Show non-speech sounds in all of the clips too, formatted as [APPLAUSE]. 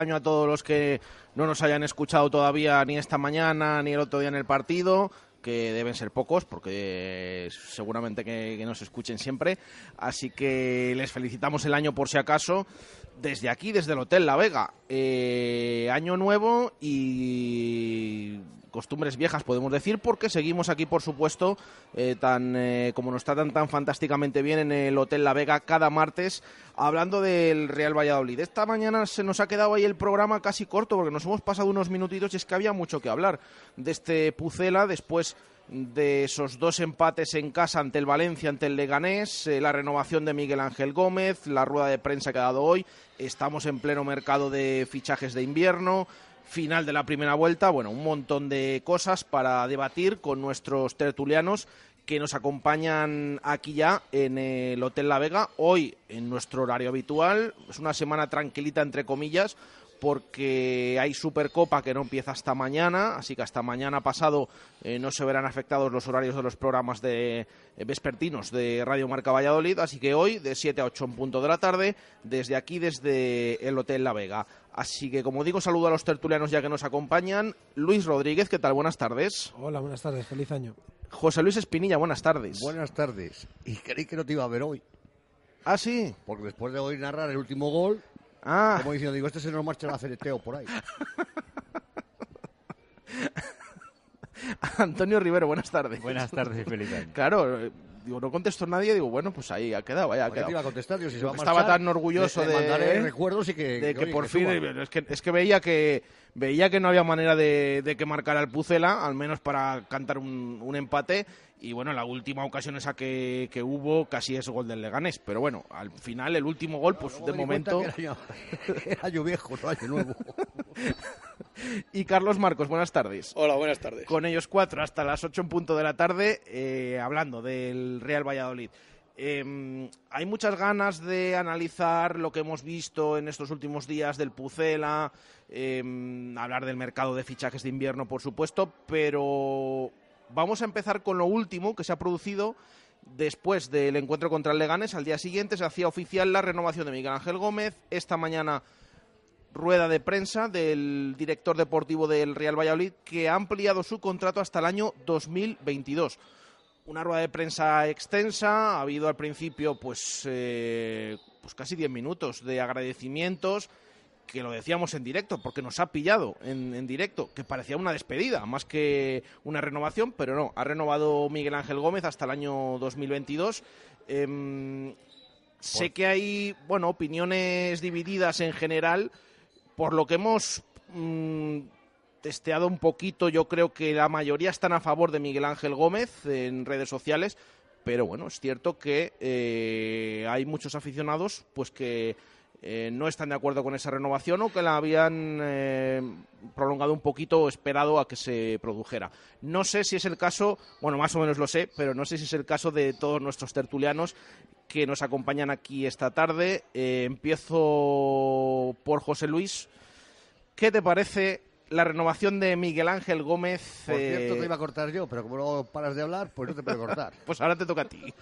año a todos los que no nos hayan escuchado todavía ni esta mañana ni el otro día en el partido que deben ser pocos porque seguramente que, que nos escuchen siempre. Así que les felicitamos el año por si acaso desde aquí desde el Hotel La Vega. Eh, año nuevo y costumbres viejas podemos decir porque seguimos aquí por supuesto eh, tan eh, como nos tratan tan fantásticamente bien en el Hotel La Vega cada martes hablando del Real Valladolid. Esta mañana se nos ha quedado ahí el programa casi corto porque nos hemos pasado unos minutitos y es que había mucho que hablar de este Pucela después de esos dos empates en casa ante el Valencia, ante el Leganés, eh, la renovación de Miguel Ángel Gómez, la rueda de prensa que ha dado hoy, estamos en pleno mercado de fichajes de invierno, final de la primera vuelta, bueno, un montón de cosas para debatir con nuestros tertulianos que nos acompañan aquí ya en el Hotel La Vega, hoy en nuestro horario habitual, es una semana tranquilita entre comillas, porque hay Supercopa que no empieza hasta mañana, así que hasta mañana pasado eh, no se verán afectados los horarios de los programas de eh, vespertinos de Radio Marca Valladolid, así que hoy de 7 a 8 en punto de la tarde, desde aquí, desde el Hotel La Vega. Así que, como digo, saludo a los tertulianos ya que nos acompañan. Luis Rodríguez, ¿qué tal? Buenas tardes. Hola, buenas tardes, feliz año. José Luis Espinilla, buenas tardes. Buenas tardes. Y creí que no te iba a ver hoy, Ah, sí. porque después de hoy narrar el último gol, Ah, como diciendo, digo, este se nos marcha el acereteo por ahí. [LAUGHS] Antonio Rivero, buenas tardes. Buenas tardes y feliz año. Claro, eh, digo, no contestó nadie, digo, bueno, pues ahí ha quedado, ahí ha ¿Por qué te iba a quedado. contestar? Digo, si se va a Estaba marchar, tan orgulloso le de- mandaré recuerdos y que, de que, oye, por fin suba. es que, es que veía que veía que no había manera de, de que marcara el Pucela al menos para cantar un, un empate y bueno la última ocasión esa que, que hubo casi es gol del Leganés pero bueno al final el último gol pues Luego de momento Era, [LAUGHS] era año viejo, no año nuevo. [LAUGHS] y Carlos Marcos buenas tardes Hola, buenas tardes. con ellos cuatro hasta las ocho en punto de la tarde eh, hablando del Real Valladolid. Eh, hay muchas ganas de analizar lo que hemos visto en estos últimos días del Pucela, eh, hablar del mercado de fichajes de invierno, por supuesto, pero vamos a empezar con lo último que se ha producido después del encuentro contra el Leganes. Al día siguiente se hacía oficial la renovación de Miguel Ángel Gómez. Esta mañana rueda de prensa del director deportivo del Real Valladolid que ha ampliado su contrato hasta el año 2022. Una rueda de prensa extensa, ha habido al principio pues, eh, pues casi 10 minutos de agradecimientos, que lo decíamos en directo, porque nos ha pillado en, directo, que parecía una despedida más que una renovación, pero no, ha renovado Miguel Ángel Gómez hasta el año 2022. Em, sé que hay, bueno, opiniones divididas en general, por lo que hemos mm, testeado un poquito, yo creo que la mayoría están a favor de Miguel Ángel Gómez en redes sociales, pero bueno, es cierto que eh, hay muchos aficionados pues que eh, no están de acuerdo con esa renovación o que la habían eh, prolongado un poquito o esperado a que se produjera. No sé si es el caso, bueno, más o menos lo sé, pero no sé si es el caso de todos nuestros tertulianos que nos acompañan aquí esta tarde. Empiezo por José Luis. ¿Qué te parece la renovación de Miguel Ángel Gómez? Por eh, cierto, te iba a cortar yo, pero como no paras de hablar, pues no te puedo cortar. [LAUGHS] Pues ahora te toca a ti.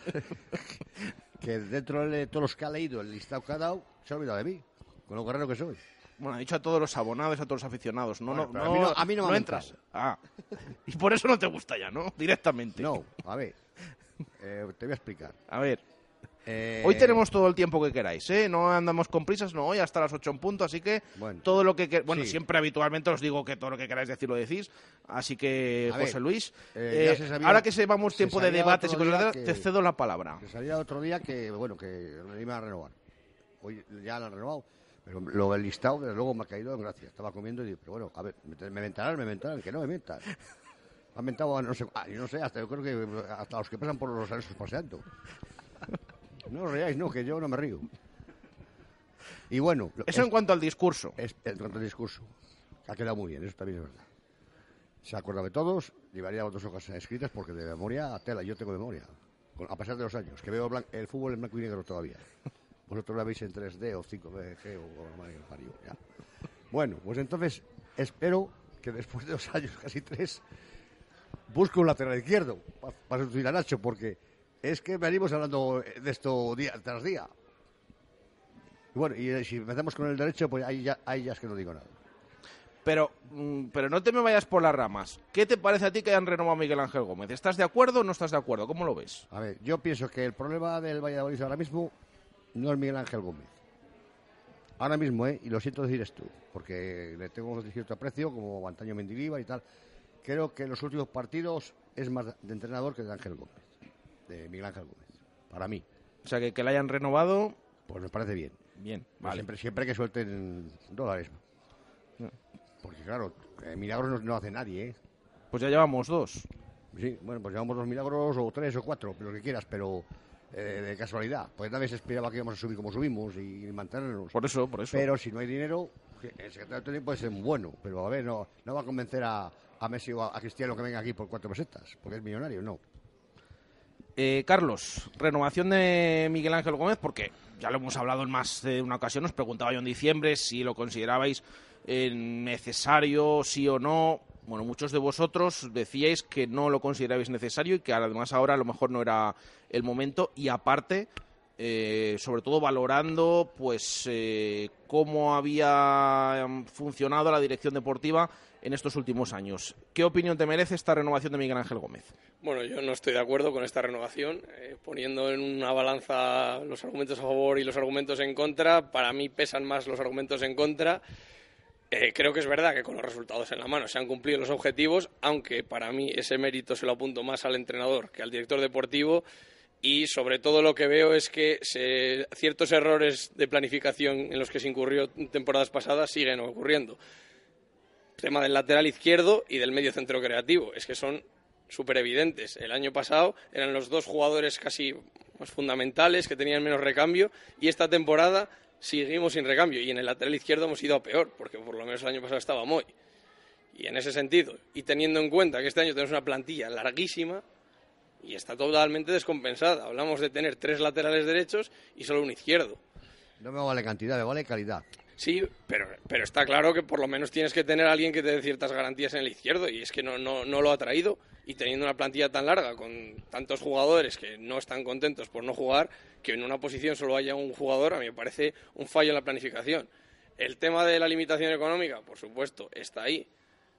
[LAUGHS] que dentro de todos los que ha leído el listado que ha dado, se ha olvidado de mí, con lo guerrero que soy. Bueno, ha dicho a todos los abonados, a todos los aficionados. No, Bueno, no, no, a mí no- a mí no me entras. Ah. [LAUGHS] Y por eso no te gusta ya, ¿no? Directamente. No, a ver, eh, te voy a explicar. A ver, Eh, hoy tenemos todo el tiempo que queráis, ¿eh? No andamos con prisas, no, hoy hasta las 8 en punto, así que Bueno. todo lo que... que- Bueno, Sí. siempre habitualmente os digo que todo lo que queráis decir lo decís, así que, A ver, José Luis, eh, eh, se sabía- ahora que llevamos se tiempo de sabía debates y cosas, te cedo la palabra. Que salía otro día que, bueno, que me iba a renovar. Hoy ya la han renovado. Pero lo del listado, desde luego me ha caído en gracia. Estaba comiendo y digo, pero bueno, a ver, me, me mentarán, me mentarán, que no me mentan. [LAUGHS] Me han mentado, no sé, no sé, hasta yo creo que hasta los que pasan por los anexos paseando. No os reáis, no, que yo no me río. Y bueno, Eso es- en cuanto al discurso. es, en cuanto al discurso, ha quedado muy bien, eso también es verdad. Se ha acordado de todos, llevaría dos hojas escritas porque de memoria, tela, yo tengo memoria, a pesar de los años, que veo blan- el fútbol en blanco y negro todavía. Vosotros lo veis en 3D o 5DG o, o ya. Bueno, pues entonces espero que después de dos años, [LAUGHS] casi tres, busque un lateral izquierdo pa- para sustituir a Nacho, porque es que venimos hablando de esto día tras día. Y bueno, y eh, si empezamos con el derecho, pues ahí ya, ahí ya es que no digo nada. Pero, mm, pero no te me vayas por las ramas. ¿Qué te parece a ti que hayan renovado a Miguel Ángel Gómez? ¿Estás de acuerdo o no estás de acuerdo? ¿Cómo lo ves? A ver, yo pienso que el problema del Valladolid ahora mismo no es Miguel Ángel Gómez. Ahora mismo, ¿eh? Y lo siento decir esto, porque le tengo un cierto aprecio, como Antonio Mendilibar y tal. Creo que en los últimos partidos es más de entrenador que de Ángel Gómez, de Miguel Ángel Gómez, para mí. O sea, que, que le hayan renovado, Pues me parece bien. bien, Pero vale. Siempre, siempre que suelten dólares. Porque claro, eh, milagros no, no hace nadie, ¿eh? Pues ya llevamos dos. Sí, bueno, pues llevamos dos milagros o tres o cuatro, lo que quieras, pero eh, de casualidad. Pues nadie se esperaba que íbamos a subir como subimos y mantenernos. Por eso, por eso. Pero si no hay dinero, el secretario técnico puede ser muy bueno, pero a ver, no, no va a convencer a, a Messi o a, a Cristiano que venga aquí por cuatro pesetas, porque es millonario, no. Eh, Carlos, renovación de Miguel Ángel Gómez, porque ya lo hemos hablado en más de una ocasión, os preguntaba yo en diciembre si lo considerabais eh, necesario, sí o no. Bueno, muchos de vosotros decíais que no lo considerabais necesario y que además ahora a lo mejor no era el momento. Y aparte, eh, sobre todo valorando pues eh, cómo había em, funcionado la dirección deportiva en estos últimos años. ¿Qué opinión te merece esta renovación de Miguel Ángel Gómez? Bueno, yo no estoy de acuerdo con esta renovación. Eh, poniendo en una balanza los argumentos a favor y los argumentos en contra, para mí pesan más los argumentos en contra. Creo que es verdad que con los resultados en la mano se han cumplido los objetivos, aunque para mí ese mérito se lo apunto más al entrenador que al director deportivo. Y sobre todo lo que veo es que ciertos errores de planificación en los que se incurrió temporadas pasadas siguen ocurriendo. Tema del lateral izquierdo y del medio centro creativo. Es que son súper evidentes. El año pasado eran los dos jugadores casi más fundamentales que tenían menos recambio y esta temporada seguimos sin recambio y en el lateral izquierdo hemos ido a peor porque por lo menos el año pasado estaba Moy. Y en ese sentido, y teniendo en cuenta que este año tenemos una plantilla larguísima y está totalmente descompensada. Hablamos de tener tres laterales derechos y solo un izquierdo. No me vale cantidad, me vale calidad. Sí, pero, pero está claro que por lo menos tienes que tener a alguien que te dé ciertas garantías en el izquierdo y es que no, no, no lo ha traído y teniendo una plantilla tan larga con tantos jugadores que no están contentos por no jugar, que en una posición solo haya un jugador, a mí me parece un fallo en la planificación. El tema de la limitación económica, por supuesto, está ahí,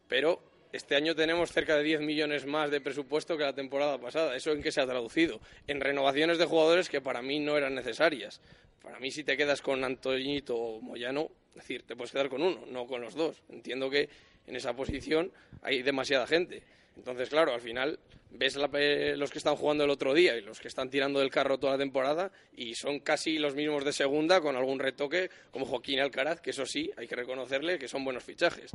pero este año tenemos cerca de 10 millones más de presupuesto que la temporada pasada. ¿Eso en qué se ha traducido? En renovaciones de jugadores que para mí no eran necesarias. Para mí, si te quedas con Antoñito o Moyano, es decir, te puedes quedar con uno, no con los dos. Entiendo que en esa posición hay demasiada gente. Entonces, claro, al final ves la- los que están jugando el otro día y los que están tirando del carro toda la temporada y son casi los mismos de segunda con algún retoque como Joaquín Alcaraz, que eso sí, hay que reconocerle que son buenos fichajes.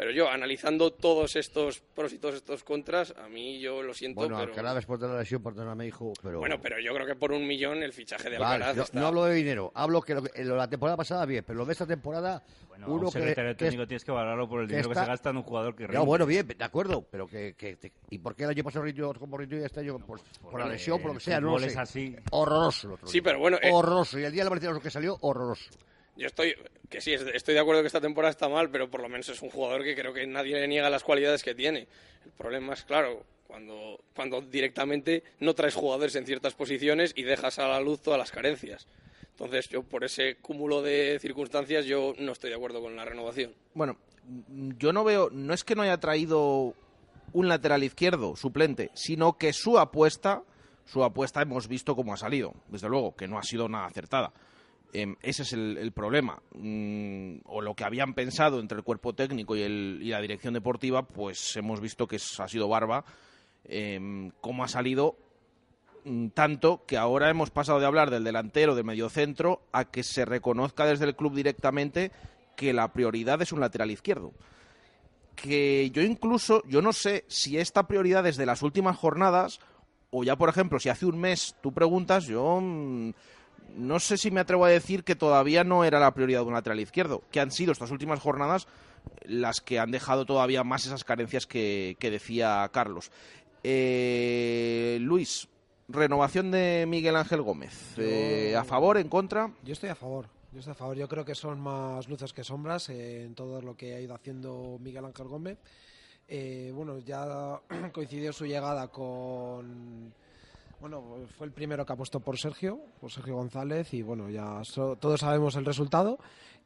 Pero yo, analizando todos estos pros y todos estos contras, a mí yo lo siento, Bueno, pero... Alcaraz después de la lesión, perdóname, hijo, pero... Bueno, pero yo creo que por un millón el fichaje de Vale, Alcaraz no, está... no hablo de dinero, hablo que, lo que- lo de la temporada pasada bien, pero lo de esta temporada, Bueno, uno un secretario que, que es- técnico tienes que valorarlo por el que dinero está- que se gasta en un jugador que rinde. bueno, bien, de acuerdo, pero que, que- que- ¿y por qué el año pasado rindió como rindió y este año? Pues, por la porque lesión, por lo que sea, no lo sé. es así. Horroroso el otro Sí, día. pero bueno, eh, Horroroso, y el día de la Valencianos que salió, horroroso. Yo estoy, que sí, es- estoy de acuerdo que esta temporada está mal, pero por lo menos es un jugador que creo que nadie le niega las cualidades que tiene. El problema es, claro, cuando, cuando directamente no traes jugadores en ciertas posiciones y dejas a la luz todas las carencias. Entonces, yo por ese cúmulo de circunstancias, yo no estoy de acuerdo con la renovación. Bueno, yo no veo, no es que no haya traído un lateral izquierdo suplente, sino que su apuesta, su apuesta hemos visto cómo ha salido, desde luego, que no ha sido nada acertada. Em, ese es el, el problema. Mm, o lo que habían pensado entre el cuerpo técnico y, el- y la dirección deportiva, pues hemos visto que ha sido barba. Em, cómo ha salido mm, tanto que ahora hemos pasado de hablar del delantero, del mediocentro, a que se reconozca desde el club directamente que la prioridad es un lateral izquierdo. Que yo incluso, yo no sé si esta prioridad es de las últimas jornadas o ya, por ejemplo, si hace un mes tú preguntas, yo mm, no sé si me atrevo a decir que todavía no era la prioridad de un lateral izquierdo, que han sido estas últimas jornadas las que han dejado todavía más esas carencias que, decía Carlos. Eh, Luis, renovación de Miguel Ángel Gómez. Eh, ¿A favor, en contra? Yo estoy a favor. Yo estoy a favor. Yo creo que son más luces que sombras en todo lo que ha ido haciendo Miguel Ángel Gómez. Eh, bueno, ya [CLEARS THROAT] coincidió su llegada con bueno, fue el primero que apostó por Sergio, por Sergio González, y bueno, ya todos sabemos el resultado.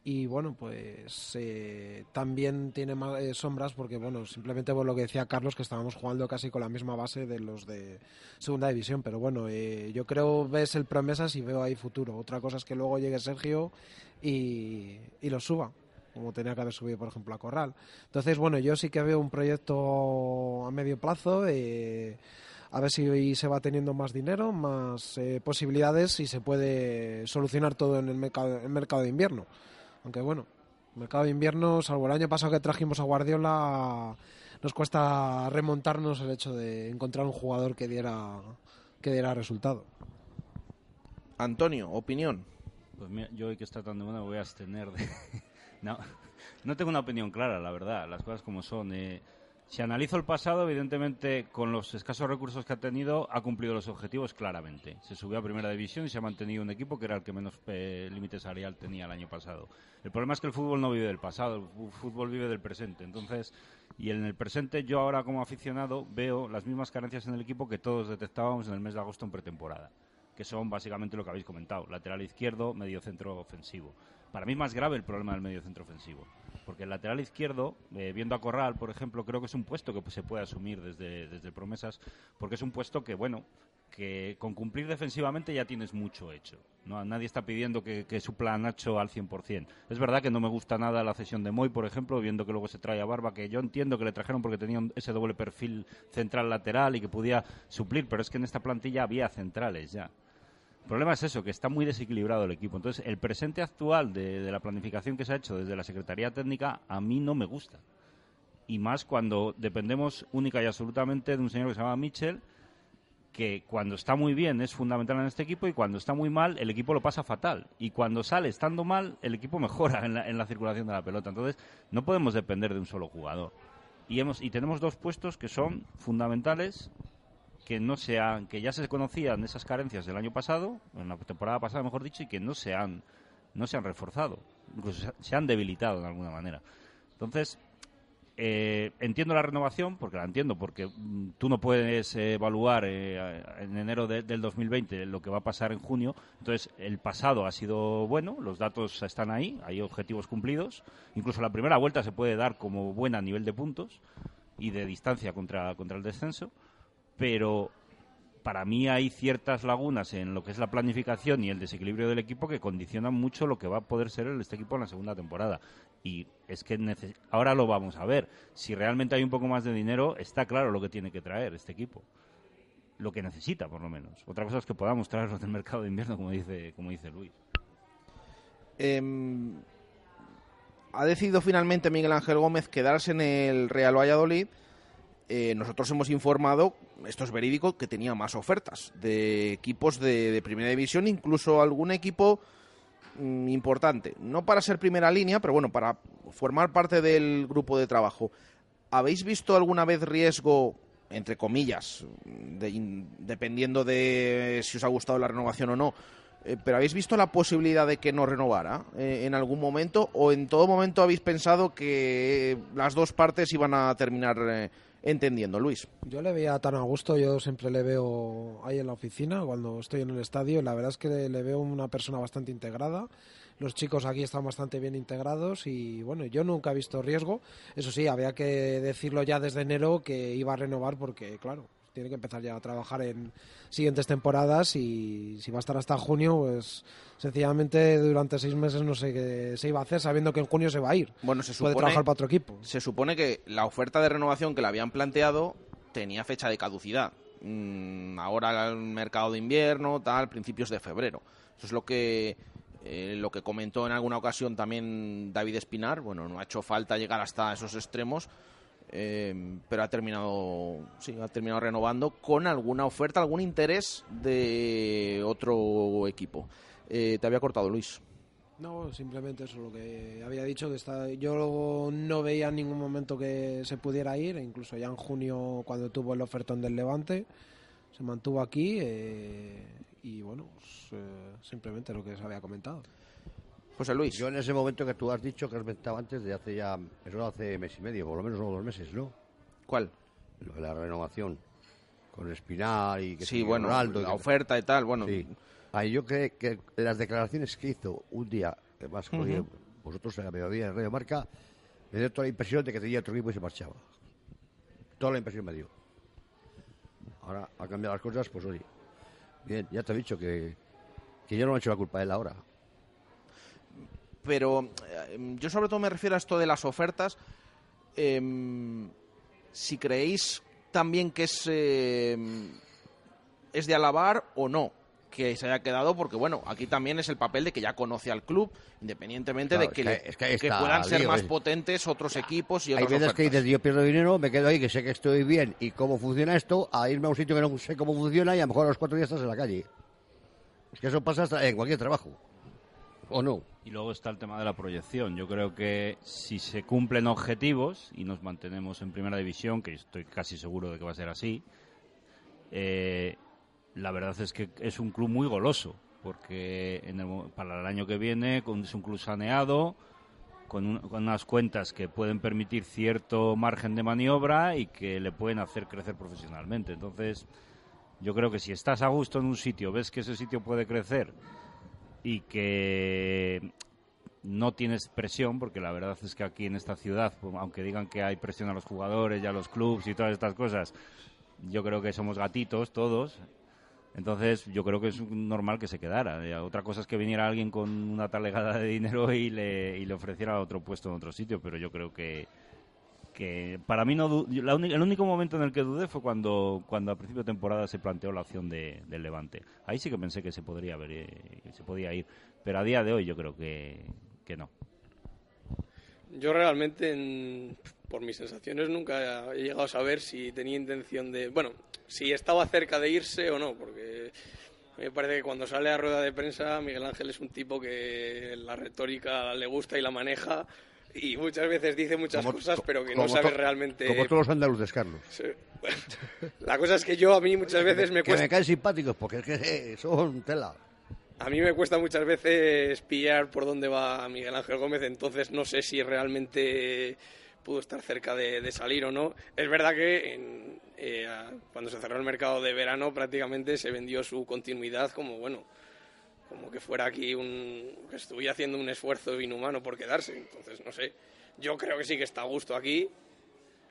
Y bueno, pues eh, también tiene más, eh, sombras porque, bueno, simplemente por lo que decía Carlos, que estábamos jugando casi con la misma base de los de segunda división. Pero bueno, eh, yo creo ves el promesas y veo ahí futuro. Otra cosa es que luego llegue Sergio y, y lo suba como tenía que haber subido, por ejemplo, a Corral. Entonces, bueno, yo sí que veo un proyecto a medio plazo. Eh, a ver si se va teniendo más dinero, más eh, posibilidades y se puede solucionar todo en el mercado, el mercado de invierno. Aunque bueno, el mercado de invierno, salvo el año pasado que trajimos a Guardiola, nos cuesta remontarnos el hecho de encontrar un jugador que diera, que diera resultado. Antonio, opinión. Pues mira, yo hoy que está tan de buena voy a abstener de... [LAUGHS] no, no tengo una opinión clara, la verdad, las cosas como son. Eh, si analizo el pasado, evidentemente, con los escasos recursos que ha tenido, ha cumplido los objetivos claramente. Se subió a primera división y se ha mantenido un equipo que era el que menos eh, límite salarial tenía el año pasado. El problema es que el fútbol no vive del pasado, el fútbol vive del presente. Entonces, y en el presente, yo ahora como aficionado veo las mismas carencias en el equipo que todos detectábamos en el mes de agosto en pretemporada, que son básicamente lo que habéis comentado: lateral izquierdo, medio centro ofensivo. Para mí es más grave el problema del medio centro ofensivo porque el lateral izquierdo, eh, viendo a Corral, por ejemplo, creo que es un puesto que se puede asumir desde, desde promesas, porque es un puesto que, bueno, que con cumplir defensivamente ya tienes mucho hecho. ¿no? Nadie está pidiendo que, supla a Nacho al 100%. Es verdad que no me gusta nada la cesión de Moy, por ejemplo, viendo que luego se trae a Barba, que yo entiendo que le trajeron porque tenía ese doble perfil central lateral y que podía suplir, pero es que en esta plantilla había centrales ya. El problema es eso, que está muy desequilibrado el equipo. Entonces, el presente actual de, la planificación que se ha hecho desde la Secretaría Técnica a mí no me gusta. Y más cuando dependemos única y absolutamente de un señor que se llama Mitchell, que cuando está muy bien es fundamental en este equipo y cuando está muy mal el equipo lo pasa fatal. Y cuando sale estando mal el equipo mejora en la, en la circulación de la pelota. Entonces, no podemos depender de un solo jugador. Y, hemos, y tenemos dos puestos que son fundamentales que no se que ya se conocían esas carencias del año pasado, en la temporada pasada mejor dicho, y que no se han, no se han reforzado, incluso se han debilitado de alguna manera. Entonces, eh, entiendo la renovación, porque la entiendo, porque mm, tú no puedes evaluar eh, en enero del 2020 lo que va a pasar en junio. Entonces, el pasado ha sido bueno, los datos están ahí, hay objetivos cumplidos. Incluso la primera vuelta se puede dar como buena a nivel de puntos y de distancia contra, contra el descenso pero para mí hay ciertas lagunas en lo que es la planificación y el desequilibrio del equipo que condicionan mucho lo que va a poder ser este equipo en la segunda temporada. Y es que ahora lo vamos a ver. Si realmente hay un poco más de dinero, está claro lo que tiene que traer este equipo. Lo que necesita, por lo menos. Otra cosa es que podamos traerlos del mercado de invierno, como dice, como dice Luis. Em, ha decidido finalmente Miguel Ángel Gómez quedarse en el Real Valladolid eh, nosotros hemos informado, esto es verídico, que tenía más ofertas de equipos de, primera división, incluso algún equipo mm, importante. No para ser primera línea, pero bueno, para formar parte del grupo de trabajo. ¿Habéis visto alguna vez riesgo, entre comillas, dependiendo de si os ha gustado la renovación o no? Eh, pero ¿habéis visto la posibilidad de que no renovara eh, en algún momento o en todo momento habéis pensado que las dos partes iban a terminar entendiendo, Luis. Yo le veía tan a gusto, yo siempre le veo ahí en la oficina cuando estoy en el estadio, la verdad es que le veo una persona bastante integrada. Los chicos aquí están bastante bien integrados y bueno, yo nunca he visto riesgo. Eso sí, había que decirlo ya desde enero que iba a renovar porque, claro, tiene que empezar ya a trabajar en siguientes temporadas y si va a estar hasta junio, pues sencillamente durante seis meses no sé qué se iba a hacer sabiendo que en junio se va a ir. Bueno, se supone, Puede trabajar para otro equipo. Se supone que la oferta de renovación que le habían planteado tenía fecha de caducidad. Mm, ahora el mercado de invierno, tal, principios de febrero. Eso es lo que eh, lo que comentó en alguna ocasión también David Espinar. Bueno, no ha hecho falta llegar hasta esos extremos Em, pero ha terminado, sí, ha terminado renovando con alguna oferta, algún interés de otro equipo. Eh, te había cortado Luis. No, simplemente eso lo que había dicho, que está, yo no veía en ningún momento que se pudiera ir, incluso ya en junio cuando tuvo el ofertón del Levante, se mantuvo aquí eh, y bueno, pues, eh, simplemente lo que se había comentado. José Luis. Yo en ese momento que tú has dicho, que has comentado antes, de hace ya, eso hace mes y medio, por lo menos unos dos meses, ¿no? ¿Cuál? Lo de la renovación con Espinar y que Sí, bueno, Ronaldo, la que- oferta y tal, bueno. Sí. Ahí yo creo que las declaraciones que hizo un día, además, oye, Ujú. vosotros en la mediodía en Radio Marca, me dio toda la impresión de que tenía otro equipo y se marchaba. Toda la impresión me dio. Ahora ha cambiado las cosas, pues oye. Bien, ya te he dicho que, que yo no me he hecho la culpa de él ahora. Pero eh, yo sobre todo me refiero a esto de las ofertas. Em, si creéis también que es, eh, es de alabar o no que se haya quedado, porque bueno, aquí también es el papel de que ya conoce al club, independientemente Claro, de que, es le- que- es que ahí que está puedan ser lío, más es- potentes otros equipos y Hay otras veces que ofertas. dices, yo pierdo dinero, me quedo ahí, que sé que estoy bien y cómo funciona esto, a irme a un sitio que no sé cómo funciona y a lo mejor a los cuatro días estás en la calle. Es que eso pasa hasta en cualquier trabajo. ¿O no? Y luego está el tema de la proyección. Yo creo que si se cumplen objetivos y nos mantenemos en primera división, que estoy casi seguro de que va a ser así, eh, la verdad es que es un club muy goloso, porque en el para el año que viene es un club saneado, con unas cuentas que pueden permitir cierto margen de maniobra y que le pueden hacer crecer profesionalmente. Entonces, yo creo que si estás a gusto en un sitio, ves que ese sitio puede crecer y que no tienes presión, porque la verdad es que aquí en esta ciudad, pues, aunque digan que hay presión a los jugadores y a los clubes y todas estas cosas, yo creo que somos gatitos todos. Entonces, yo creo que es normal que se quedara. Eh, Otra cosa es que viniera alguien con una talegada de dinero y le, y le ofreciera otro puesto en otro sitio, pero yo creo que, que para mí no la el único momento en el que dudé fue cuando, cuando a principio de temporada se planteó la opción de, del Levante. Ahí sí que pensé que se podría eh, que se podía ir, pero a día de hoy yo creo que, que no. Yo realmente, en- por mis sensaciones, nunca he llegado a saber si tenía intención de... Bueno, si estaba cerca de irse o no, porque me parece que cuando sale a rueda de prensa Miguel Ángel es un tipo que la retórica le gusta y la maneja y muchas veces dice muchas Como- cosas, pero que no sabe realmente... Como todos los andaluces, Carlos. [LAUGHS] La cosa es que yo a mí muchas veces me que cuesta... me caen simpáticos porque es que eh, son tela. A mí me cuesta muchas veces pillar por dónde va Miguel Ángel Gómez, entonces no sé si realmente pudo estar cerca de, de salir o no. Es verdad que en- eh, cuando se cerró el mercado de verano prácticamente se vendió su continuidad como, bueno, como que fuera aquí un... que estuviera haciendo un esfuerzo inhumano por quedarse. Entonces, no sé, yo creo que sí que está a gusto aquí,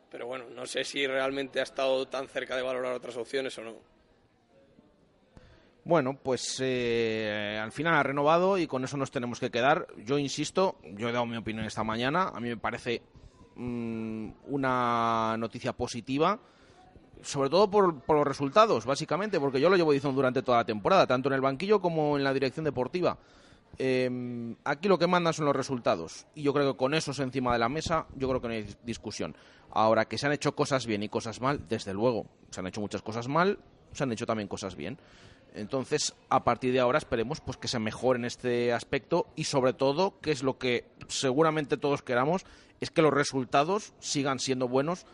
pero bueno, no sé si realmente ha estado tan cerca de valorar otras opciones o no. Bueno, pues eh, al final ha renovado y con eso nos tenemos que quedar. Yo insisto, yo he dado mi opinión esta mañana. A mí me parece mm, una noticia positiva, sobre todo por, los resultados, básicamente, porque yo lo llevo diciendo durante toda la temporada, tanto en el banquillo como en la dirección deportiva. Eh, aquí lo que mandan son los resultados y yo creo que con esos encima de la mesa yo creo que no hay discusión. Ahora que se han hecho cosas bien y cosas mal, desde luego, se han hecho muchas cosas mal, se han hecho también cosas bien. Entonces, a partir de ahora esperemos pues que se mejore en este aspecto y sobre todo, que es lo que seguramente todos queramos, es que los resultados sigan siendo buenos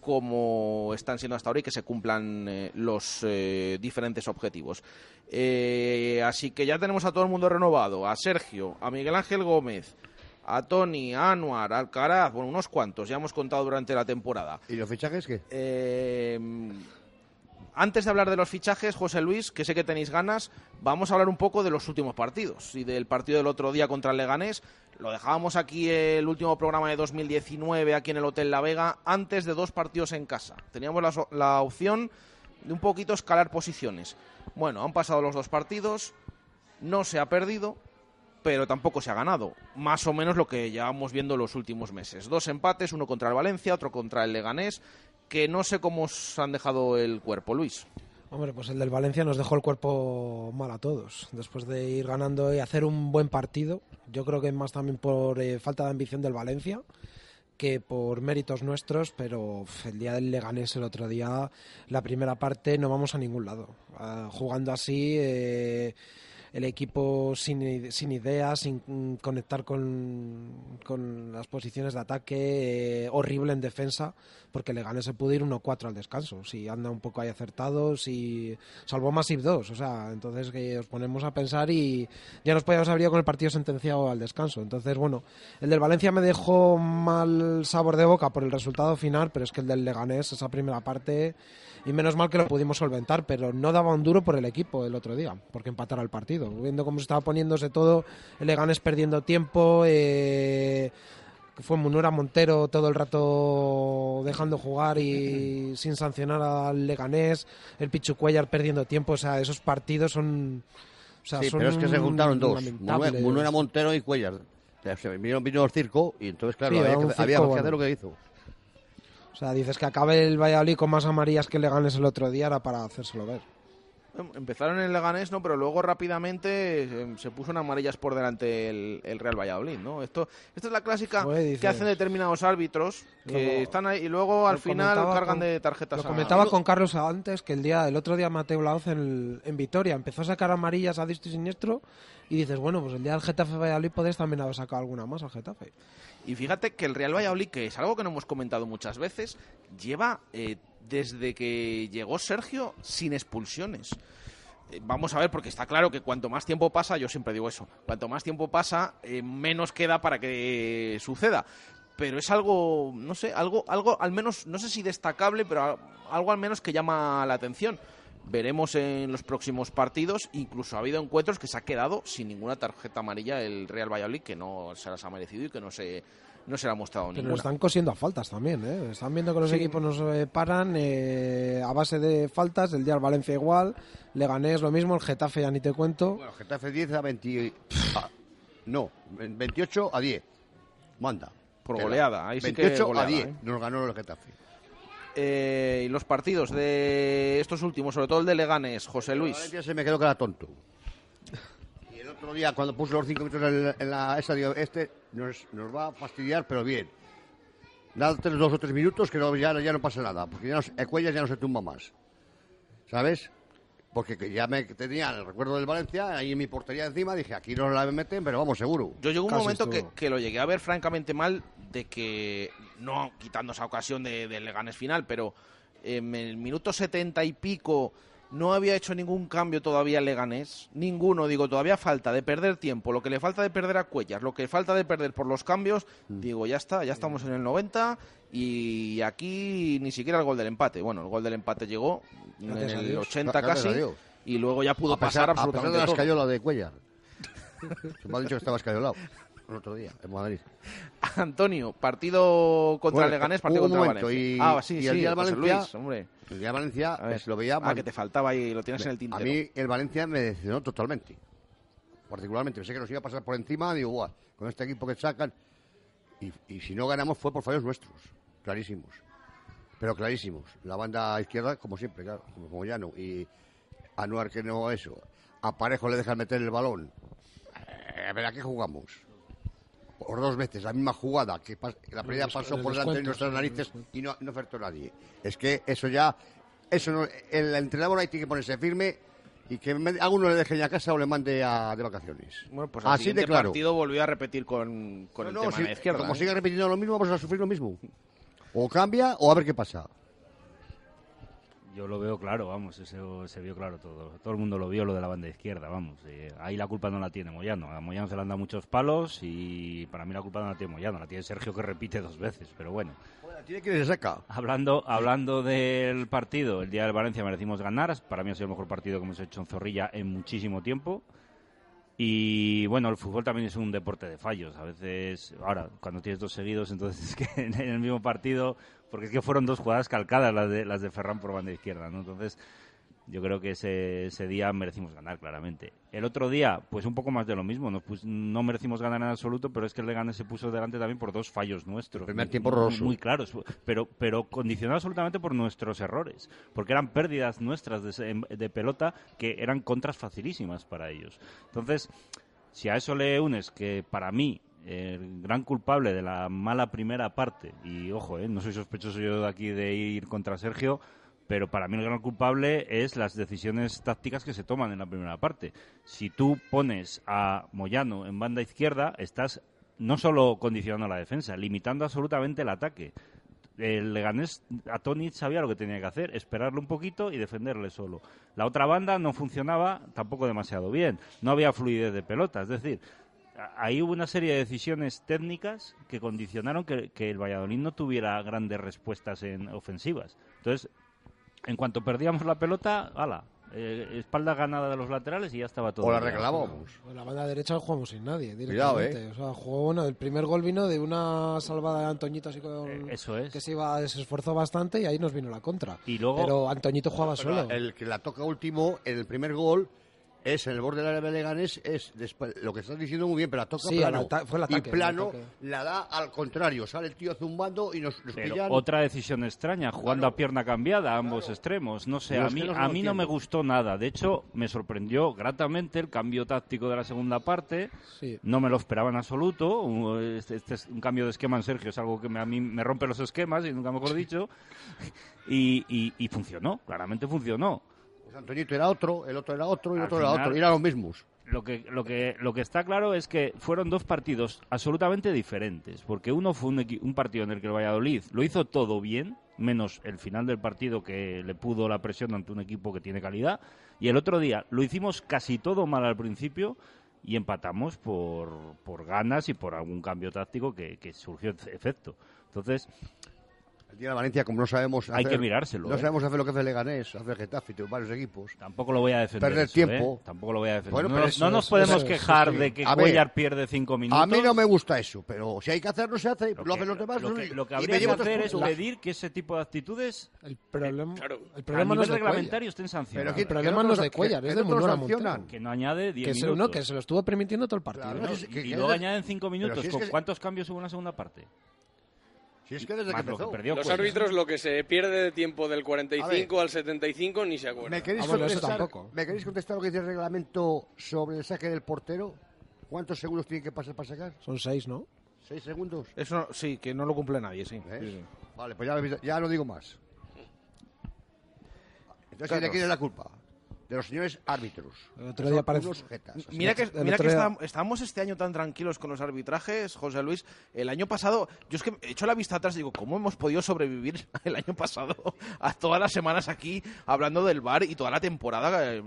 como están siendo hasta ahora y que se cumplan eh, los eh, diferentes objetivos. Eh, así que ya tenemos a todo el mundo renovado, a Sergio, a Miguel Ángel Gómez, a Tony, a Anuar, a Alcaraz, bueno, unos cuantos, ya hemos contado durante la temporada. ¿Y los fichajes qué? Antes de hablar de los fichajes, José Luis, que sé que tenéis ganas, vamos a hablar un poco de los últimos partidos y del partido del otro día contra el Leganés. Lo dejábamos aquí el último programa de 2019 aquí en el Hotel La Vega antes de dos partidos en casa. Teníamos la opción de un poquito escalar posiciones. Bueno, han pasado los dos partidos, no se ha perdido, pero tampoco se ha ganado. Más o menos lo que llevamos viendo los últimos meses. Dos empates, uno contra el Valencia, otro contra el Leganés, que no sé cómo os han dejado el cuerpo, Luis. Hombre, pues el del Valencia nos dejó el cuerpo mal a todos. Después de ir ganando y hacer un buen partido, yo creo que más también por eh, falta de ambición del Valencia que por méritos nuestros, pero el día del Leganés el otro día, la primera parte no vamos a ningún lado. Ah, jugando así, eh, el equipo sin, sin ideas, sin conectar con, con las posiciones de ataque, eh, horrible en defensa, porque le gane se pudo ir 1-4 al descanso. Si anda un poco ahí acertado, si salvó Massive 2, o sea, entonces que os ponemos a pensar y ya nos podíamos haber ido con el partido sentenciado al descanso. Entonces, bueno, el del Valencia me dejó mal sabor de boca por el resultado final, pero es que el del Leganés, esa primera parte y menos mal que lo pudimos solventar, pero no daba un duro por el equipo el otro día, porque empatara el partido. Viendo cómo se estaba poniéndose todo, el Leganés perdiendo tiempo, eh, fue Munura Montero todo el rato dejando jugar y [LAUGHS] sin sancionar al Leganés, el Pichu Cuellar perdiendo tiempo, o sea, esos partidos son... O sea, sí, son pero es que se juntaron dos. Munera Montero y Cuellar. Se vino, vino el circo y entonces, claro, Sí, había, que, hacer lo que hizo. O sea, dices que acabe el Valladolid con más amarillas que Leganés el otro día era para hacérselo ver. Em, Empezaron en Leganés, ¿no? Pero luego rápidamente eh, se puso en amarillas por delante el, el Real Valladolid, ¿no? Esto, esta es la clásica Joder, que hacen determinados árbitros que Luego- están ahí y luego al final cargan con- de tarjetas. Lo a- comentaba con Carlos antes que el día, el otro día Mateo Laoz en, en Vitoria empezó a sacar amarillas a distro y siniestro y dices, bueno, pues el día del Getafe Valladolid podés también haber sacado alguna más al Getafe. Y fíjate que el Real Valladolid, que es algo que no hemos comentado muchas veces, lleva eh, desde que llegó Sergio sin expulsiones. Eh, Vamos a ver, porque está claro que cuanto más tiempo pasa, yo siempre digo eso, cuanto más tiempo pasa, eh, menos queda para que suceda. Pero es algo, no sé, algo, algo al menos, no sé si destacable, pero algo al menos que llama la atención. Veremos en los próximos partidos, incluso ha habido encuentros que se ha quedado sin ninguna tarjeta amarilla el Real Valladolid, que no se las ha merecido y que no se, no se le ha mostrado Pero ninguna. nos están cosiendo a faltas también, ¿eh? Están viendo que los Sí. equipos nos eh, paran eh, a base de faltas, el día del Valencia igual, Leganés lo mismo, el Getafe ya ni te cuento. Bueno, Getafe 10 a 20. a- no, 28 a 10. Manda. Por goleada, ahí sí que 28 goleada, a 10 ¿eh? nos ganó el Getafe. Eh, y los partidos de estos últimos, sobre todo el de Leganés, José Luis. Valencia se me quedó que era tonto. Otro día, cuando puso los 5 minutos en, en la esa, digo, este nos, nos va a fastidiar, pero bien. Date dos o tres minutos que no, ya, ya no pasa nada, porque ya no, ya no se tumba más. ¿Sabes? Porque que ya me tenía el recuerdo del Valencia, ahí en mi portería encima, dije, aquí no la meten, pero vamos, seguro. Yo llegó un Casi momento que, que lo llegué a ver francamente mal de que, no quitando esa ocasión de, del Leganés final, pero en el minuto setenta y pico no había hecho ningún cambio todavía Leganés. Ninguno, digo, todavía falta de perder tiempo. Lo que le falta de perder a Cuellar, lo que falta de perder por los cambios, Mm. digo, ya está, ya estamos en el 90 y aquí ni siquiera el gol del empate. Bueno, el gol del empate llegó Gracias en el Dios. 80 Gracias casi y luego ya pudo a pesar, pasar a pesar absolutamente de la escayola de Cuellar. [LAUGHS] Se me ha dicho que estaba escayolado el otro día, en Madrid. [LAUGHS] Antonio, partido contra Bueno, el Leganés, partido contra Valencia. y- ah, sí, y sí, el día Valencia- Luis, hombre. El día de Valencia A se lo veía Ah, que te faltaba y lo tienes en el A tintero. mí el Valencia me decepcionó totalmente. Particularmente, pensé que nos iba a pasar por encima, digo, "Buah, con este equipo que sacan. Y, y si no ganamos fue por fallos nuestros, clarísimos. Pero clarísimos. La banda izquierda, como siempre, claro, como, como Llano. Y Anuar que no eso. A Parejo le dejan meter el balón. Eh, a ver, ¿a qué jugamos? Por dos veces, la misma jugada, que la primera pasó por delante de nuestras narices y no, no ofertó nadie. Es que eso ya, eso no, el entrenador ahí tiene que ponerse firme y que me- a uno le deje ya a casa o le mande a, de vacaciones. Bueno, pues al Así de claro. partido volvió a repetir con, con No, el no, tema si- de la izquierda. Como ¿eh? siga repitiendo lo mismo, vamos a sufrir lo mismo. O cambia o a ver qué pasa. Yo lo veo claro, vamos, eso se vio claro todo. Todo el mundo lo vio, lo de la banda izquierda, vamos. eh, ahí la culpa no la tiene Moyano. A Moyano se le han dado muchos palos y para mí la culpa no la tiene Moyano, la tiene Sergio que repite dos veces, pero bueno. Tiene que ir de saca. Hablando, hablando del partido, el día del Valencia merecimos ganar. Para mí ha sido el mejor partido que hemos hecho en Zorrilla en muchísimo tiempo. Y bueno, el fútbol también es un deporte de fallos. A veces, ahora, cuando tienes dos seguidos, entonces [LAUGHS] es que en el mismo partido, porque es que fueron dos jugadas calcadas las de, las de Ferran por banda izquierda, ¿no? Entonces, yo creo que ese, ese día merecimos ganar, claramente. El otro día, pues un poco más de lo mismo. No, pues, no merecimos ganar en absoluto, pero es que el Leganés se puso delante también por dos fallos nuestros. El primer muy- tiempo muy- horroroso. Muy claros, pero, pero condicionado absolutamente por nuestros errores. Porque eran pérdidas nuestras de, de pelota que eran contras facilísimas para ellos. Entonces, si a eso le unes que para mí el gran culpable de la mala primera parte, y ojo, eh, no soy sospechoso yo de aquí de ir contra Sergio, pero para mí el gran culpable es las decisiones tácticas que se toman en la primera parte. Si tú pones a Moyano en banda izquierda, estás no solo condicionando la defensa, limitando absolutamente el ataque. Leganés a Tony sabía lo que tenía que hacer, esperarle un poquito y defenderle solo. La otra banda no funcionaba tampoco demasiado bien, no había fluidez de pelota, es decir, ahí hubo una serie de decisiones técnicas que condicionaron que, que el Valladolid no tuviera grandes respuestas en ofensivas. Entonces, en cuanto perdíamos la pelota, ala, eh, espalda ganada de los laterales y ya estaba todo. O la liado. reclamábamos. En la banda derecha jugamos sin nadie, Cuidado, directamente. O sea, jugó, bueno, el primer gol vino de una salvada de Antoñito así con... Eh, eso es. Que se, iba, se esforzó bastante y ahí nos vino la contra. Y luego- Pero Antoñito jugaba Pero solo. El que la toca último en el primer gol es en el borde del área de Leganés, es después- lo que estás diciendo muy bien, pero la toca Sí, plano. ata- fue el ataque, plano la da al contrario, sale el tío zumbando y nos, nos Pero pillan. otra decisión extraña, jugando a pierna cambiada a ambos extremos. No sé, a mí, a mí no me gustó nada. De hecho, me sorprendió gratamente el cambio táctico de la segunda parte. Sí. No me lo esperaba en absoluto. Un- Este, este es un cambio de esquema en Sergio, es algo que me- a mí me rompe los esquemas, y nunca mejor dicho. [LAUGHS] Y, y- y funcionó, claramente funcionó. Antoñito era otro, el otro era otro y el otro era final- otro, y eran los mismos. Lo que, lo, que, lo que está claro es que fueron dos partidos absolutamente diferentes, porque uno fue un, un partido en el que el Valladolid lo hizo todo bien, menos el final del partido que le pudo la presión ante un equipo que tiene calidad, y el otro día lo hicimos casi todo mal al principio y empatamos por, por ganas y por algún cambio táctico que, que surgió efe- efecto. Entonces, Valencia, como no sabemos Hay que mirárselo, No ¿eh? sabemos hacer lo que hace Leganés, hace Getafe, tiene varios equipos. tampoco lo voy a defender. Perder eso, tiempo. ¿eh? Tampoco lo voy a defender. Bueno, no, eso no nos podemos quejar sí. de que Cuellar pierde cinco minutos. A mí no me gusta eso, pero si hay que hacerlo, se hace. Lo, que- hacen los demás. lo no- que, lo que habría que hacer es pedir que ese tipo de actitudes El problema, claro. el a problema no es reglamentario estén Pero sancionados. aquí- El problema no es de Cuellar, es de. Montero. que no añade 10 Que se, minutos. no, que se lo estuvo permitiendo todo el partido. Y, luego añaden 5 minutos. ¿Con cuántos cambios hubo en la segunda parte? Si es que desde que lo que empezó. perdió Los Cuellar. árbitros lo que se pierde de tiempo del 45 al 75 ni se acuerdan. ¿Me queréis, Ah, bueno, contestar, tampoco. ¿Me queréis contestar lo que dice el reglamento sobre el saque del portero? ¿Cuántos segundos tiene que pasar para sacar? Son seis, ¿no? ¿Seis segundos? Eso no- sí, que no lo cumple nadie, sí. ¿Ves? Sí, sí. Vale, pues ya, ya no digo más. Entonces, ¿de quién es la culpa? De los señores árbitros. El otro día parece- unos jetas. Así Mira que, El mira otro que día- estamos este año tan tranquilos con los arbitrajes, José Luis. El año pasado, yo es que he hecho la vista atrás y digo, ¿cómo hemos podido sobrevivir [LAUGHS] el año pasado a todas las semanas aquí hablando del bar y toda la temporada eh,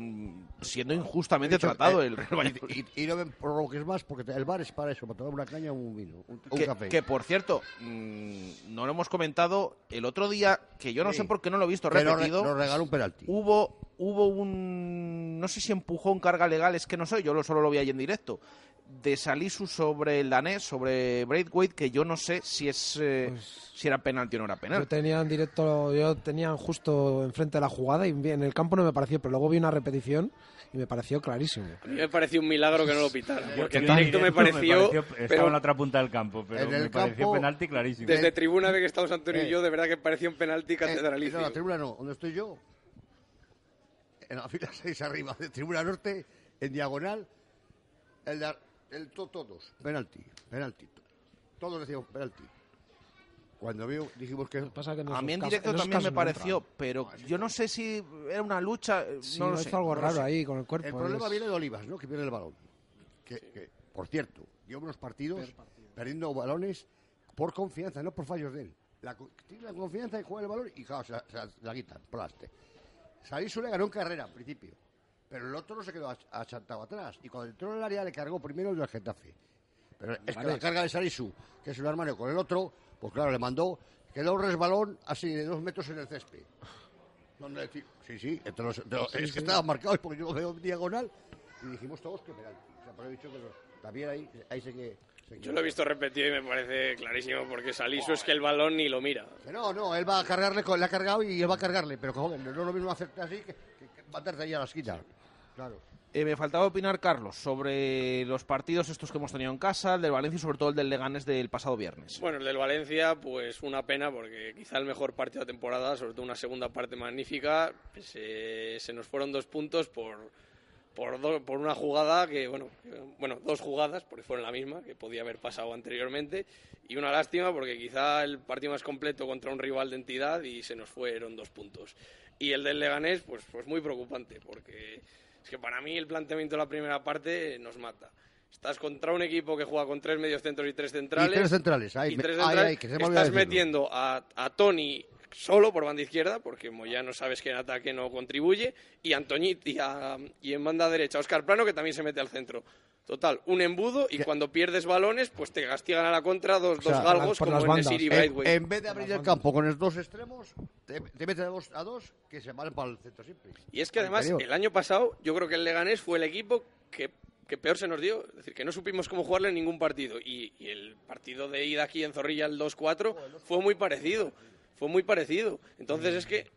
siendo injustamente tratado eh, el Real Valladolid? [LAUGHS] Y, y no me provoques más porque el bar es para eso, para tomar una caña o un vino, un, café. que, por cierto, mm, no lo hemos comentado el otro día, que yo no Sí. sé por qué no lo he visto Que nos, re- repetido. nos regaló un penalti. hubo hubo un no sé si empujón carga legal es que no sé yo lo, solo lo vi ahí en directo de Salisu sobre el danés sobre Braithwaite que yo no sé si es eh, si era penalti o no era Yo penalti tenía en directo, yo tenía justo enfrente de la jugada y en el campo no me pareció, pero luego vi una repetición y me pareció clarísimo. A mí me pareció un milagro que no lo pitara, porque en Yo directo me pareció, Estaba en la otra punta del campo, pero En me pareció campo- penalti clarísimo. desde tribuna de que estamos Antonio Eh. y yo, de verdad que parecía un penalti Eh, catedralicio. no, la tribuna no, donde estoy yo. En la fila [LAUGHS] 6 arriba, de tribuna norte, en diagonal, el, de- el to- todos, penalti, penalti. Todos decíamos penalti. Cuando vio, dijimos que Pasa que en a mí en casos- directo en esos también me casos no pareció entra. pero yo no sé si era una lucha eh, Sí, no lo sé algo raro sé. ahí con el cuerpo. El problema es- viene de Olivas, ¿no? Que pierde el balón. Que, que, por cierto, dio unos partidos perdiendo balones por confianza, no por fallos de él. La, co- tiene la confianza de jugar el balón y claro, se, la- se la- se la quitan, plaste. Salisu le ganó en carrera al principio, pero el otro no se quedó ach- achantado atrás. Y cuando entró en el área le cargó primero el del Getafe. Pero es que la carga de Salisu, que es un hermano con el otro, pues claro, le mandó, quedó un resbalón así de dos metros en el césped. Donde sí, sí, entre los- entre los- es que estaba marcado porque yo lo veo en diagonal y dijimos todos que penalti. O sea, por he dicho que los- también ahí, ahí sé que... Yo lo he visto repetido y me parece clarísimo, porque Salisu es que el balón ni lo mira. Que No, no, él va a cargarle, con- le ha cargado y él va a cargarle, pero joder, no es lo mismo hacerte así que, que, que matarte ahí a la esquina. Claro. Eh, me faltaba opinar Carlos sobre los partidos estos que hemos tenido en casa el del Valencia y sobre todo el del Leganés del pasado viernes Bueno, el del Valencia, pues una pena, porque quizá el mejor partido de temporada, sobre todo una segunda parte magnífica, se, se nos fueron dos puntos por, por, do- por una jugada que, bueno, bueno, dos jugadas, porque fueron la misma, que podía haber pasado anteriormente, y una lástima porque quizá el partido más completo contra un rival de entidad y se nos fueron dos puntos. Y el del Leganés, pues, pues muy preocupante, porque es que para mí el planteamiento de la primera parte nos mata. Estás contra un equipo que juega con tres medios centros y tres centrales. Y tres centrales, ahí, y tres ahí, centrales. ahí, que se me Estás metiendo a, a Tony solo por banda izquierda, porque Moyano sabes que en ataque no contribuye, y, Antoñit, y, a- y en banda derecha Oscar Plano, que también se mete al centro. Total, un embudo y cuando pierdes balones, pues te castigan a la contra dos, sea, dos galgos por como las en bandas. Nesiri y En, en vez de abrir el campo con los dos extremos, te, te metes a dos, a dos que se valen para el centro siempre. Y es que además, interior. el año pasado, yo creo que el Leganés fue el equipo que, que peor se nos dio. Es decir, que no supimos cómo jugarle en ningún partido. Y, y el partido de ida aquí en Zorrilla, el 2-4, fue muy parecido. Fue muy parecido. Entonces es que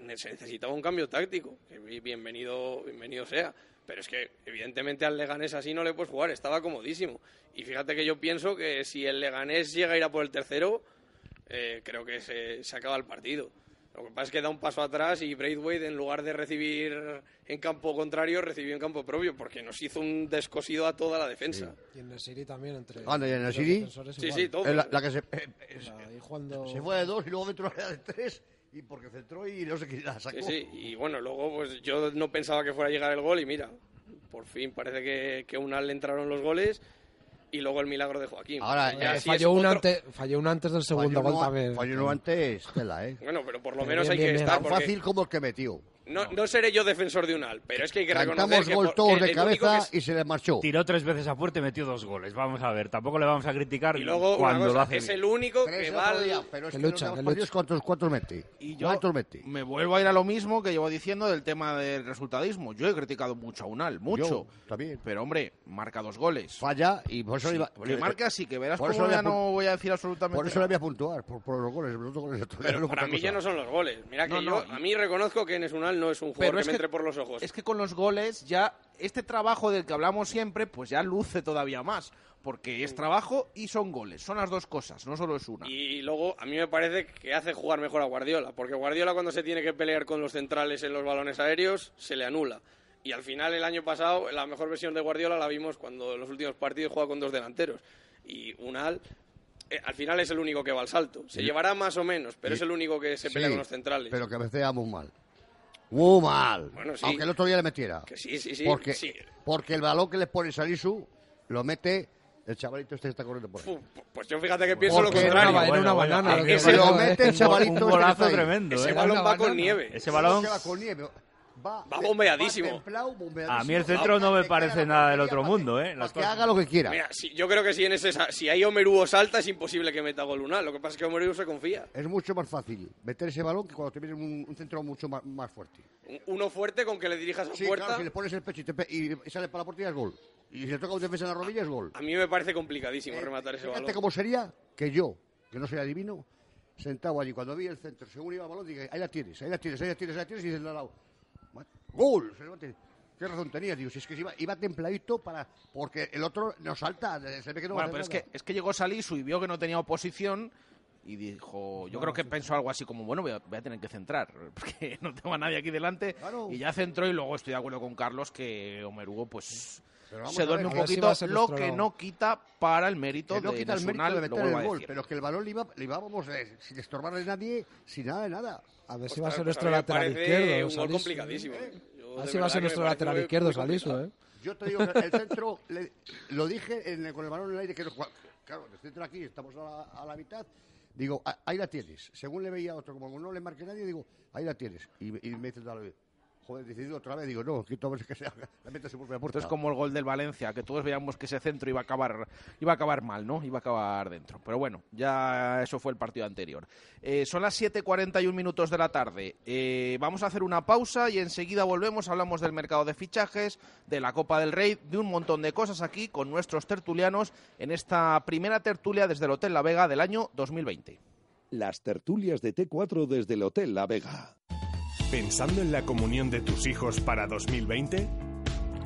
ne- se necesitaba un cambio táctico. Que bi- bienvenido, bienvenido sea. Pero es que, evidentemente, al Leganés así no le puedes jugar. Estaba comodísimo. Y fíjate que yo pienso que si el Leganés llega a ir a por el tercero, eh, creo que se, se acaba el partido. Lo que pasa es que da un paso atrás y Braithwaite, en lugar de recibir en campo contrario, recibió en campo propio, porque nos hizo un descosido a toda la defensa. Y en Nesiri también, entre. Anda, y en Nesiri. Sí, sí, todo. La, la que se, eh, eh, se fue de dos y luego metió una de tres y porque centró y no sé qué la sacó. Sí, sí, y bueno, luego pues yo no pensaba que fuera a llegar el gol y mira, por fin parece que, que una le entraron los goles y luego el milagro de Joaquín. Ahora, Ya eh, si falló, un otro- antes, falló un antes del segundo Falló gol uno- también. Falló uno antes, tela, ¿eh? Bueno, pero por lo menos bien, hay que bien, bien. estar Tan porque fácil como el que metió. No, no seré yo defensor de Unal, pero es que hay que reconocer Cantamos que, gol por- todos que de el único cabeza que es- y se le marchó. Tiró tres veces a puerta y metió dos goles. Vamos a ver, tampoco le vamos a criticar y luego cuando cosa, lo hace es el único que va al- día, pero es Que que, lucha, los que lucha. ¿cuántos, ¿cuántos mete? Y yo ¿Cuántos mete? me vuelvo a ir a lo mismo que llevo diciendo del tema del resultadismo. Yo he criticado mucho a Unal, mucho. Yo también. Pero hombre, marca dos goles. Falla y por eso Sí, iba- que marca sí, que verás por cómo eso le ya no voy a decir absolutamente Por eso le voy a puntuar, por, por los goles. Los goles Pero para mí ya no son los goles. Mira que yo, a mí reconozco que Enes Unal no es un jugador Pero que es me que- entre por los ojos. Es que con los goles ya este trabajo del que hablamos siempre, pues ya luce todavía más. Porque es trabajo y son goles. Son las dos cosas, no solo es una. Y luego a mí me parece que hace jugar mejor a Guardiola, porque Guardiola cuando se tiene que pelear con los centrales en los balones aéreos se le anula. Y al final el año pasado la mejor versión de Guardiola la vimos cuando en los últimos partidos juega con dos delanteros. Y Unal eh, al final es el único que va al salto. Se llevará más o menos, pero es el único que se pelea Sí, con los centrales. Pero que muy mal. Muy mal. Bueno, sí. Aunque el otro día le metiera. Que sí, sí, sí. porque, sí. porque el balón que le pone Salisu lo mete el chavalito este que está corriendo por ahí. Pues yo fíjate que pienso lo Porque contrario. era Bueno, una bueno, banana. eh, lo que ese Se lo mete el [LAUGHS] chavalito un este que golazo está ahí. tremendo. Ese ¿eh? balón va con banana. nieve. Ese balón Va con nieve. Va, Va bombeadísimo. templado, bombeadísimo. A mí el centro no me parece nada del otro mundo, que- ¿eh? Las que cosas- haga lo que quiera. Mira, si, yo creo que si, en ese, si hay Omeruo salta es imposible que meta gol Unal. Lo que pasa es que Omeruo se confía. Es mucho más fácil meter ese balón que cuando te viene un, un centro mucho más, más fuerte. Un- Uno fuerte con que le dirijas a Sí, puerta. claro, si le pones el pecho y, te pe- y sale para la portería es gol. Y si le toca un defensa en la rodilla es gol. A mí me parece complicadísimo Eh, rematar ese balón. cómo sería que yo, que no soy adivino, sentado allí, cuando vi el centro, según iba el balón, dije, ahí la tienes, ahí la tienes, ahí la tienes, ahí la tienes, y dice al lado, ¡gol! ¿Qué razón tenía? Digo, si es que iba, iba templadito para... Porque el otro no salta, se ve que no Bueno, pero es que, es que llegó Salisu y vio que no tenía oposición y dijo, yo creo que pensó algo así como, bueno, voy a, voy a tener que centrar, [LAUGHS] porque no tengo a nadie aquí delante. Claro. Y ya centró y luego estoy de acuerdo con Carlos que Omer Hugo pues se a duerme ver, un si poquito, ser lo que no quita para el mérito Que no de quita el mérito de lo meter el gol, decir. pero que el balón le, iba, le íbamos eh, sin estorbarle a nadie, sin nada de nada. A ver si va a ser pues nuestro lateral izquierdo. Un gol complicadísimo. ¿eh? Yo A ver de si va a ser nuestro lateral izquierdo, complicado. ¿eh? Yo te digo que el centro, le- lo dije en el- con el balón en el aire, que no- claro, el centro aquí, estamos a la, a la mitad, digo, "Ah, ahí la tienes. Según le veía a otro, como no le marque nadie, digo, ahí la tienes. Y, y me dice tal vez, joder, decidido otra vez, digo, no, quito a ver que sea, la propia puerta. Esto es como el gol del Valencia, que todos veíamos que ese centro iba a acabar, iba a acabar mal, ¿no? Iba a acabar dentro. Pero bueno, ya eso fue el partido anterior. Eh, son las 7.41 minutos de la tarde. Eh, vamos a hacer una pausa y enseguida volvemos. Hablamos del mercado de fichajes, de la Copa del Rey, de un montón de cosas aquí con nuestros tertulianos en esta primera tertulia desde el Hotel La Vega del año 2020. Las tertulias de T4 desde el Hotel La Vega. ¿Pensando en la comunión de tus hijos para 2020?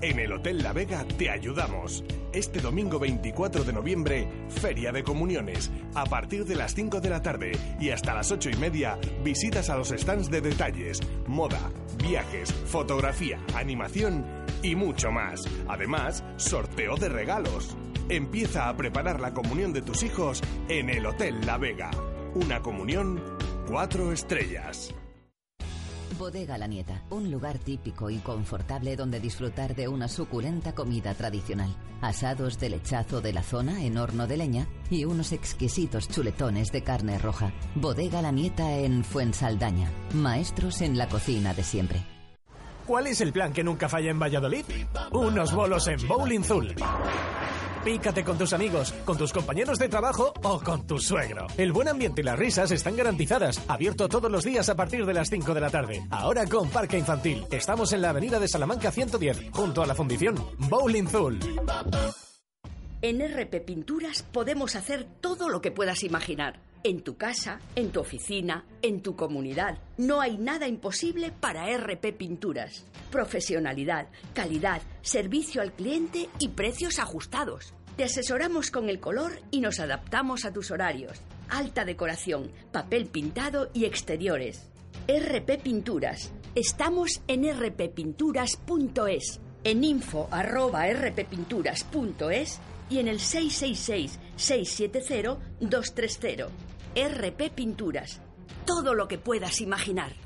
En el Hotel La Vega te ayudamos. Este domingo 24 de noviembre, Feria de Comuniones. A partir de las 5 de la tarde y hasta las 8 y media, visitas a los stands de detalles, moda, viajes, fotografía, animación y mucho más. Además, sorteo de regalos. Empieza a preparar la comunión de tus hijos en el Hotel La Vega. Una comunión, cuatro estrellas. Bodega La Nieta, un lugar típico y confortable donde disfrutar de una suculenta comida tradicional. Asados de lechazo de la zona en horno de leña y unos exquisitos chuletones de carne roja. Bodega La Nieta en Fuensaldaña. Maestros en la cocina de siempre. ¿Cuál es el plan que nunca falla en Valladolid? Unos bolos en Bowling Zul. Pícate con tus amigos, con tus compañeros de trabajo o con tu suegro. El buen ambiente y las risas están garantizadas. Abierto todos los días a partir de las 5 de la tarde. Ahora con Parque Infantil. Estamos en la avenida de Salamanca 110, junto a la fundición Bowling Zul. En RP Pinturas podemos hacer todo lo que puedas imaginar. En tu casa, en tu oficina, en tu comunidad. No hay nada imposible para RP Pinturas. Profesionalidad, calidad, servicio al cliente y precios ajustados. Te asesoramos con el color y nos adaptamos a tus horarios. Alta decoración, papel pintado y exteriores. RP Pinturas. Estamos en rppinturas.es, en info arroba rppinturas.es y en el 666-670-230. RP Pinturas. Todo lo que puedas imaginar.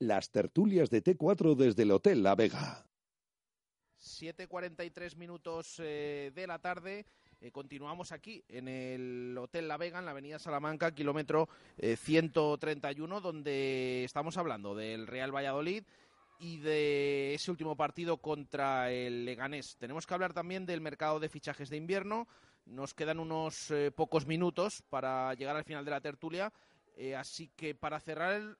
Las tertulias de T4 desde el Hotel La Vega. 7.43 minutos eh, de la tarde. Eh, continuamos aquí en el Hotel La Vega, en la avenida Salamanca, kilómetro eh, 131, donde estamos hablando del Real Valladolid y de ese último partido contra el Leganés. Tenemos que hablar también del mercado de fichajes de invierno. Nos quedan unos eh, pocos minutos para llegar al final de la tertulia. Así que para cerrar el,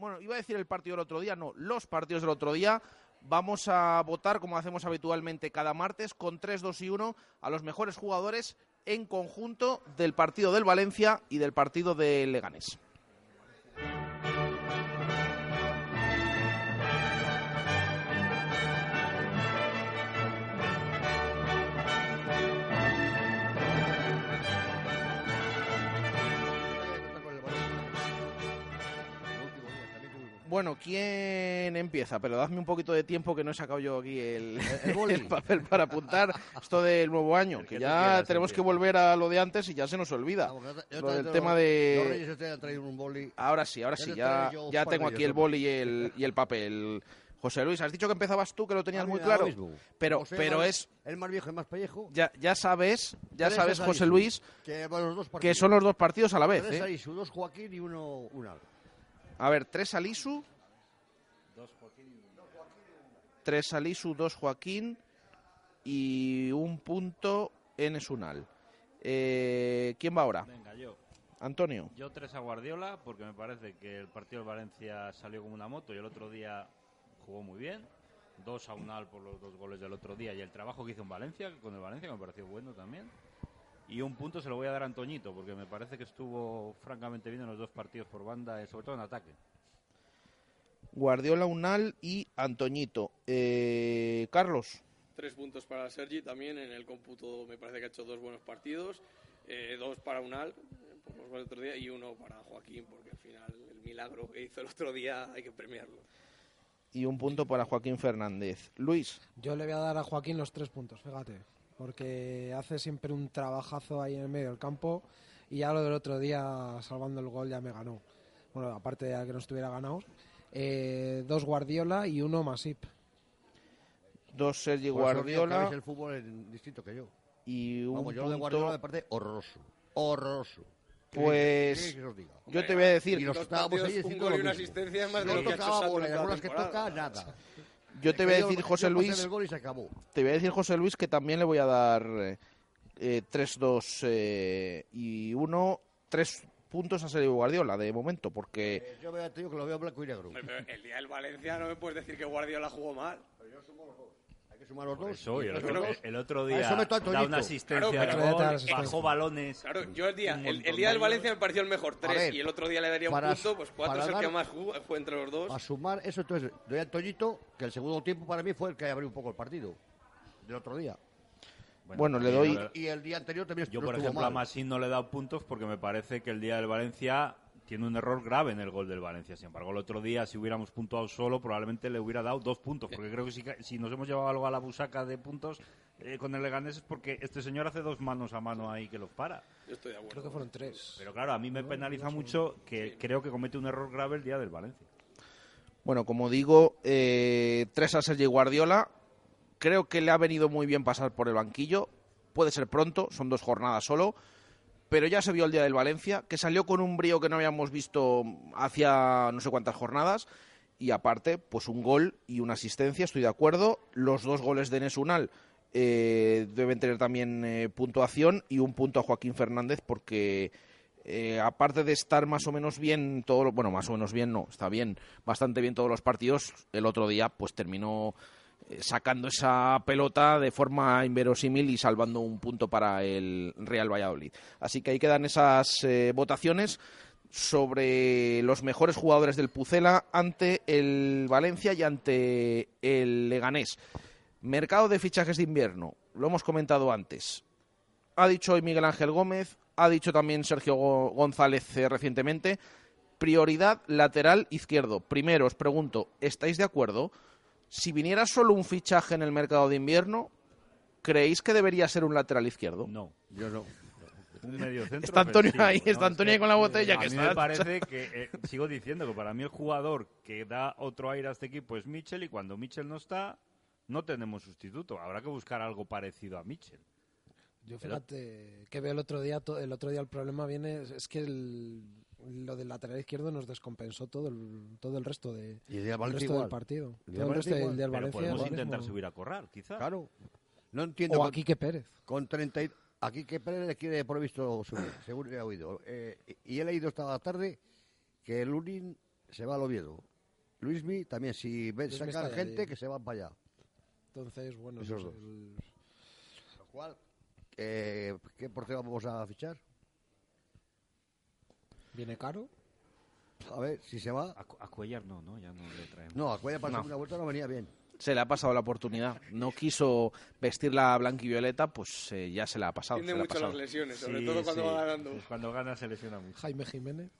bueno, iba a decir el partido del otro día, no, los partidos del otro día. Vamos a votar, como hacemos habitualmente cada martes, con 3, 2 y 1 a los mejores jugadores en conjunto del partido del Valencia y del partido del Leganés. Bueno, ¿quién empieza? Pero dadme un poquito de tiempo que no he sacado yo aquí el, el [LAUGHS] boli. el papel para apuntar esto del nuevo año, que ya quieras, tenemos que volver a lo de antes y ya se nos olvida. Vamos, yo te- yo Lo del tema de... Un boli. Ahora sí, ahora sí, ya, ya un tengo aquí el boli y el, y el papel. José Luis, has dicho que empezabas tú, que lo tenías A mí muy claro. mismo. Pero, pero es, El más viejo y más pellejo. ya, ya sabes, ya sabes, es José Luis, Que, bueno, son los dos partidos a la vez. ¿eh? Arisu, dos Joaquín y uno Unal. A ver, tres Alisu. Tres Alisu, dos Joaquín y un punto en Esunal. Eh, ¿Quién va ahora? Venga, yo. Antonio. Yo tres a Guardiola porque me parece que el partido de Valencia salió como una moto y el otro día jugó muy bien. Dos a Unal por los dos goles del otro día y el trabajo que hizo en Valencia, con el Valencia, que me pareció bueno también. Y un punto se lo voy a dar a Antoñito porque me parece que estuvo francamente bien en los dos partidos por banda, eh, sobre todo en ataque. Guardiola, Unal y Antoñito. Eh, Carlos. Tres puntos para Sergi también. En el cómputo me parece que ha hecho dos buenos partidos. Eh, dos para Unal, por los goles del otro día, y uno para Joaquín, porque al final el milagro que hizo el otro día hay que premiarlo. Y un punto para Joaquín Fernández. Luis. Yo le voy a dar a Joaquín los tres puntos, fíjate, porque hace siempre un trabajazo ahí en el medio del campo y ya lo del otro día, salvando el gol, ya me ganó. Bueno, aparte de que no estuviera ganado, eh, dos Guardiola y uno Masip. Dos Sergi Guardiola veis el fútbol en distinto que yo. y un Vamos, yo lo de punto... Guardiola me parece horroroso. Horroroso. ¿Qué Pues, os diga? Yo te voy a decir... Y nos estábamos ahí un diciendo gol y una asistencia es más de lo que ha hecho tocaba bola, y algunas que toca, nada. Yo te voy a Yo- decir, yo José Luis, del gol y se acabó. te voy a decir, José Luis, que también le voy a dar eh, eh, 3-2 eh, y 1, 3 puntos a Sergio Guardiola de momento, porque Eh, Yo te digo que lo veo blanco y negro. Hombre, pero el día del Valencia no me puedes decir que Guardiola jugó mal. Hay que sumar los dos. Eso, y el, otro, el otro A día a da una asistencia Claro, gol, asistencia. bajó balones. Claro, yo el día, el, día del de Valencia me pareció el mejor A tres ver, y el otro día le daría un punto, pues cuatro es el que más jugó, fue entre los dos. A sumar eso, entonces, doy a Toñito que el segundo tiempo para mí fue el que abrió un poco el partido del otro día. Bueno, le también doy- Y el día anterior también Yo, por ejemplo, a. Masín no le he dado puntos porque me parece que el día del Valencia tiene un error grave en el gol del Valencia. Sin embargo, el otro día, si hubiéramos puntuado solo, probablemente le hubiera dado dos puntos. Porque creo que si, si nos hemos llevado algo a la busaca de puntos eh, con el Leganés es porque este señor hace dos manos a mano ahí que los para. Yo estoy de acuerdo. Creo que fueron tres. Pero claro, a mí me penaliza mucho que creo que comete un error grave el día del Valencia. Bueno, como digo, eh, tres a Sergio Guardiola. Creo que le ha venido muy bien pasar por el banquillo. Puede ser pronto, son dos jornadas solo. Pero ya se vio el día del Valencia, que salió con un brío que no habíamos visto hacia no sé cuántas jornadas. Y aparte, pues un gol y una asistencia, estoy de acuerdo. Los dos goles de Nesunal eh, deben tener también eh, puntuación y un punto a Joaquín Fernández porque eh, aparte de estar más o menos bien todo bueno más o menos bien no está bien bastante bien todos los partidos el otro día pues terminó sacando esa pelota de forma inverosímil y salvando un punto para el Real Valladolid así que ahí quedan esas eh, votaciones sobre los mejores jugadores del Pucela ante el Valencia y ante el Leganés mercado de fichajes de invierno lo hemos comentado antes ha dicho hoy Miguel Ángel Gómez, ha dicho también Sergio Go- González eh, recientemente, prioridad lateral izquierdo. Primero os pregunto, ¿estáis de acuerdo? Si viniera solo un fichaje en el mercado de invierno, ¿creéis que debería ser un lateral izquierdo? No. Yo no. Un medio centro Está Antonio ofensivo, ahí, ¿no? está Es Antonio ahí con la botella, A que mí está- me [LAUGHS] parece que, eh, sigo diciendo que para mí el jugador que da otro aire a este equipo es Mitchell y cuando Mitchell no está, no tenemos sustituto. Habrá que buscar algo parecido a Mitchell. Yo Pero- fíjate que veo el otro día, el otro día el problema viene, es que el- lo del lateral izquierdo nos descompensó todo el, todo el resto, de, Y el del el resto igual. del partido. Todo el resto del del Valencia podemos intentar mismo- subir a Corral, quizá. Claro. No entiendo. O con- a Quique Pérez. Con 30 y- aquí que Pérez le quiere por visto subir, [COUGHS] según he oído. Eh, y he leído esta tarde que el Lunin se va al Oviedo. Luismi también, si ven, sacan gente allí. que se van para allá. Entonces, bueno, Esos dos. el- Lo cual, eh, ¿qué portero vamos a fichar? Viene caro. A ver, si se va. A, Cu- a Cuellar no, ¿no? Ya no le traemos. No, a Cuella para No. la segunda vuelta no venía bien. Se le ha pasado la oportunidad. No quiso vestir la blanquivioleta, pues eh, ya se la ha pasado. Tiene la mucho pasado. las lesiones, sobre Sí, todo cuando sí. va ganando. Cuando gana se lesiona mucho. Jaime Jiménez.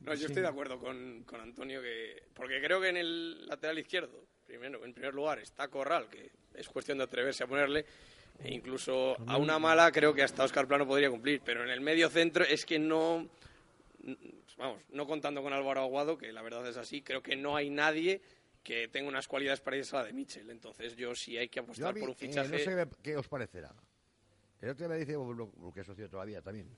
No, yo Sí. estoy de acuerdo con, con Antonio que porque creo que en el lateral izquierdo, primero, en primer lugar está Corral, que es cuestión de atreverse a ponerle, e incluso a una mala creo que hasta Oscar Plano podría cumplir, pero en el medio centro es que no vamos, no contando con Álvaro Aguado, que la verdad es así, creo que no hay nadie que tenga unas cualidades parecidas a la de Mitchell, entonces yo sí hay que Yo a apostar mí, por un eh, fichaje. no sé qué os parecerá. El otro día me dice, bueno, lo que es socio todavía también.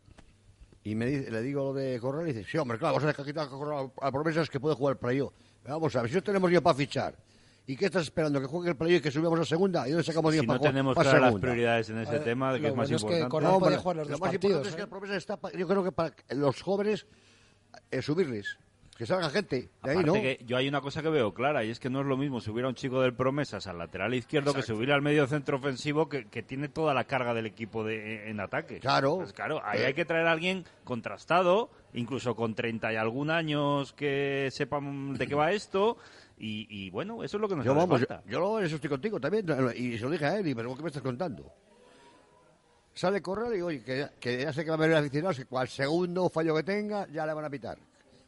Y me dice, le digo lo de Corral y dice, sí, hombre, claro, vos sabés que aquí está Corral al promesa es que puede jugar el playo. Vamos a ver, si no tenemos yo para fichar. ¿Y qué estás esperando? ¿Que juegue el playo y que subamos a segunda? ¿Y dónde sacamos Si dinero no para jugar tenemos para claras las prioridades en ese Eh, tema, que es más que importante. Corral No, puede hombre, jugar los lo dos más partidos. importante es que ¿eh? el promesa está, pa- yo creo que para los jóvenes eh, subirles, que salga gente de ahí, Aparte ¿no? que yo hay una cosa que veo clara y es que no es lo mismo subir a un chico del Promesas al lateral izquierdo que subir al medio centro ofensivo que, que tiene toda la carga del equipo de, en ataque. Claro. Pues claro, ahí Eh. hay que traer a alguien contrastado, incluso con 30 y algún años que sepan de qué va esto y, y bueno, eso es lo que nos Yo, hace vamos, yo, falta. yo lo- eso estoy contigo también. Y se lo dije a él, y pero ¿qué me estás contando? Sale Corral y digo, oye, que, que ya sé que va a haber aficionados, que cual segundo fallo que tenga, ya le van a pitar.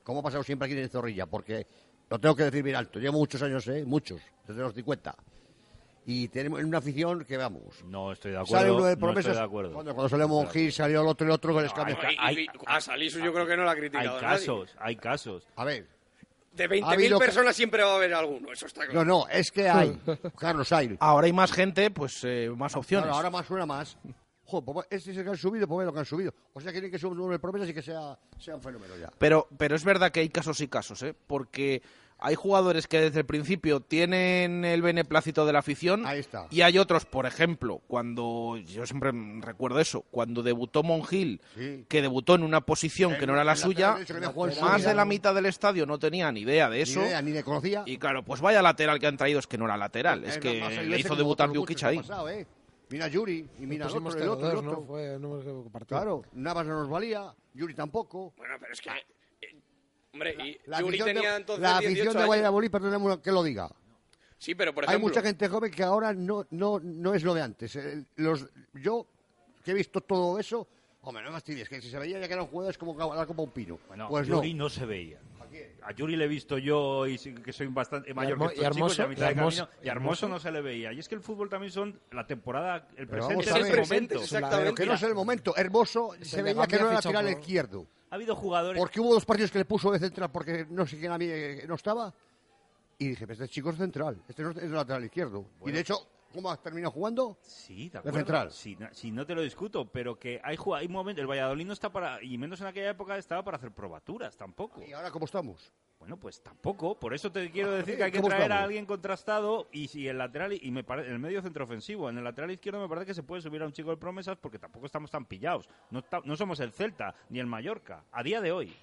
Como ha pasado siempre aquí en Zorrilla, porque lo tengo que decir bien alto. Llevo muchos años, ¿eh? Muchos, desde los 50. Y tenemos una afición que, vamos, No estoy de sale acuerdo. uno de no promesas. estoy de acuerdo. Cuando, cuando salió Monjil, salió el otro y el otro, que les No, hay- a Salisu yo creo que no la ha Hay criticado nadie. casos, hay casos. A ver, De Ha 20.000 habido ca- personas siempre va a haber alguno, eso está claro. no, no, es que hay, Carlos, hay. Ahora hay más gente, pues eh, más opciones. Claro, ahora más suena más. Joder, pues este es el que han subido, pues ve lo que han subido. O sea, quieren que suba uno de promesas y que sea, sea un fenómeno ya. Pero, pero es verdad que hay casos y casos, ¿eh? Porque hay jugadores que desde el principio tienen el beneplácito de la afición y hay otros, por ejemplo, cuando yo siempre recuerdo eso, cuando debutó Monjil, que debutó en una posición que no era la suya, más de la mitad del estadio no tenía ni idea de eso. Ni idea, ni le conocía. Y claro, pues vaya lateral que han traído es que no era lateral, es que le hizo debutar Jukic ahí. ¿eh? Mira Yuri y mira el otro, el otro, el otro. Fue, no claro, Navas no nos valía, Yuri tampoco. Bueno, pero es que Hombre, y la Yuri tenía de, entonces La afición 18 de Valladolid, perdóname que lo diga. Sí, pero por Hay mucha gente joven que ahora no, no, no es lo de antes. Eh, Los, yo, que he visto todo eso, hombre, no me fastidies, que si se veía ya que eran jugadores como como un pino. Bueno, pues Yuri no. no se veía. A Yuri le he visto yo y que soy bastante mayor que y estos chicos, y a mitad de y Hermoso- camino, y a Hermoso no se le veía. Y es que el fútbol también son la temporada, el presente es el momento. Pero que no es el momento. Hermoso se veía que no era lateral izquierdo. Ha habido jugadores... Porque hubo dos partidos que le puso de central porque no sé quién a mí eh, no estaba. Y dije, pues este chico es central, este no es es lateral izquierdo. Y de hecho, ¿cómo has terminado jugando? Sí, de De central. Sí, no, te lo discuto, pero que hay, hay momentos. El Valladolid no está para. Y menos en aquella época estaba para hacer probaturas, tampoco. ¿Y ahora cómo estamos? Bueno, pues tampoco. Por eso te quiero decir que hay que ¿Cómo traer a alguien contrastado. Y si el lateral. Y me parece. El medio centro ofensivo. En el lateral izquierdo me parece que se puede subir a un chico de promesas porque tampoco estamos tan pillados. No, no somos el Celta ni el Mallorca. A día de hoy.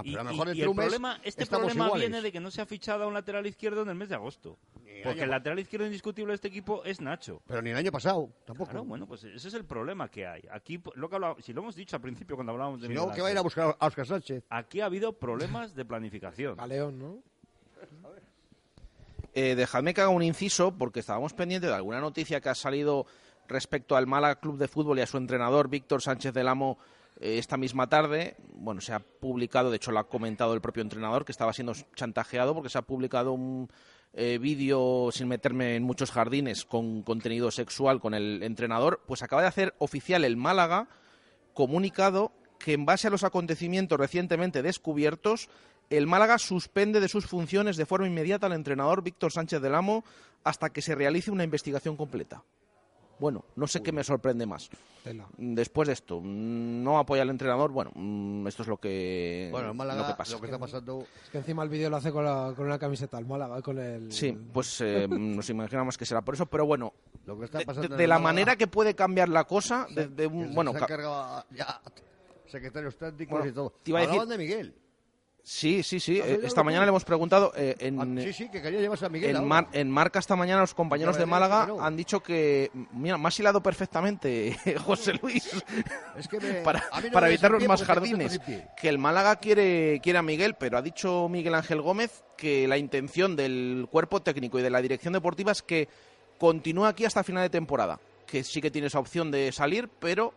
Ah, Y, pero a lo y- mejor y el problema, este problema iguales. viene de que no se ha fichado a un lateral izquierdo en el mes de agosto. Porque año- el lateral izquierdo indiscutible de este equipo es Nacho. Pero ni el año pasado, tampoco. Claro, bueno, pues ese es el problema que hay. Aquí, lo que si lo hemos dicho al principio cuando hablábamos de Si Miguel no, que va a ir a buscar a Oscar Sánchez. Aquí ha habido problemas de planificación. Galeón, ¿no? Eh, dejadme que haga un inciso porque estábamos pendientes de alguna noticia que ha salido respecto al Málaga Club de Fútbol y a su entrenador Víctor Sánchez del Amo esta misma tarde. Bueno, se ha publicado, de hecho lo ha comentado el propio entrenador, que estaba siendo chantajeado porque se ha publicado un eh, vídeo, sin meterme en muchos jardines, con contenido sexual con el entrenador. Pues acaba de hacer oficial el Málaga comunicado que en base a los acontecimientos recientemente descubiertos, el Málaga suspende de sus funciones de forma inmediata al entrenador Víctor Sánchez del Amo hasta que se realice una investigación completa. Bueno, no sé qué me sorprende más. Tela. Después de esto, mm, no apoya al entrenador, bueno, mm, esto es lo que, Bueno, en Málaga lo que pasa. lo que está pasando... Es que encima el vídeo lo hace con, la- con una camiseta al Málaga, con el... Sí, pues eh, [LAUGHS] nos imaginamos que será por eso, pero bueno, Lo que está de, pasando de- el la Málaga- manera que puede cambiar la cosa, de, de que un, se- bueno, se ha ca- encargado ya secretarios técnicos Bueno, y todo. te iba a decir- de Miguel. Sí, sí, sí, ¿Has eh, esta mañana le hemos preguntado eh, en, Ah, sí, sí, que quería llevarse a Miguel. En. Mar- en Marca esta mañana los compañeros de Málaga han dicho que, mira, me has hilado perfectamente, [LAUGHS] José Luis, Es que me- para, no para evitar los más jardines, que el Málaga quiere, quiere a Miguel, pero ha dicho Miguel Ángel Gómez que la intención del cuerpo técnico y de la dirección deportiva es que continúe aquí hasta final de temporada, que sí que tiene esa opción de salir, pero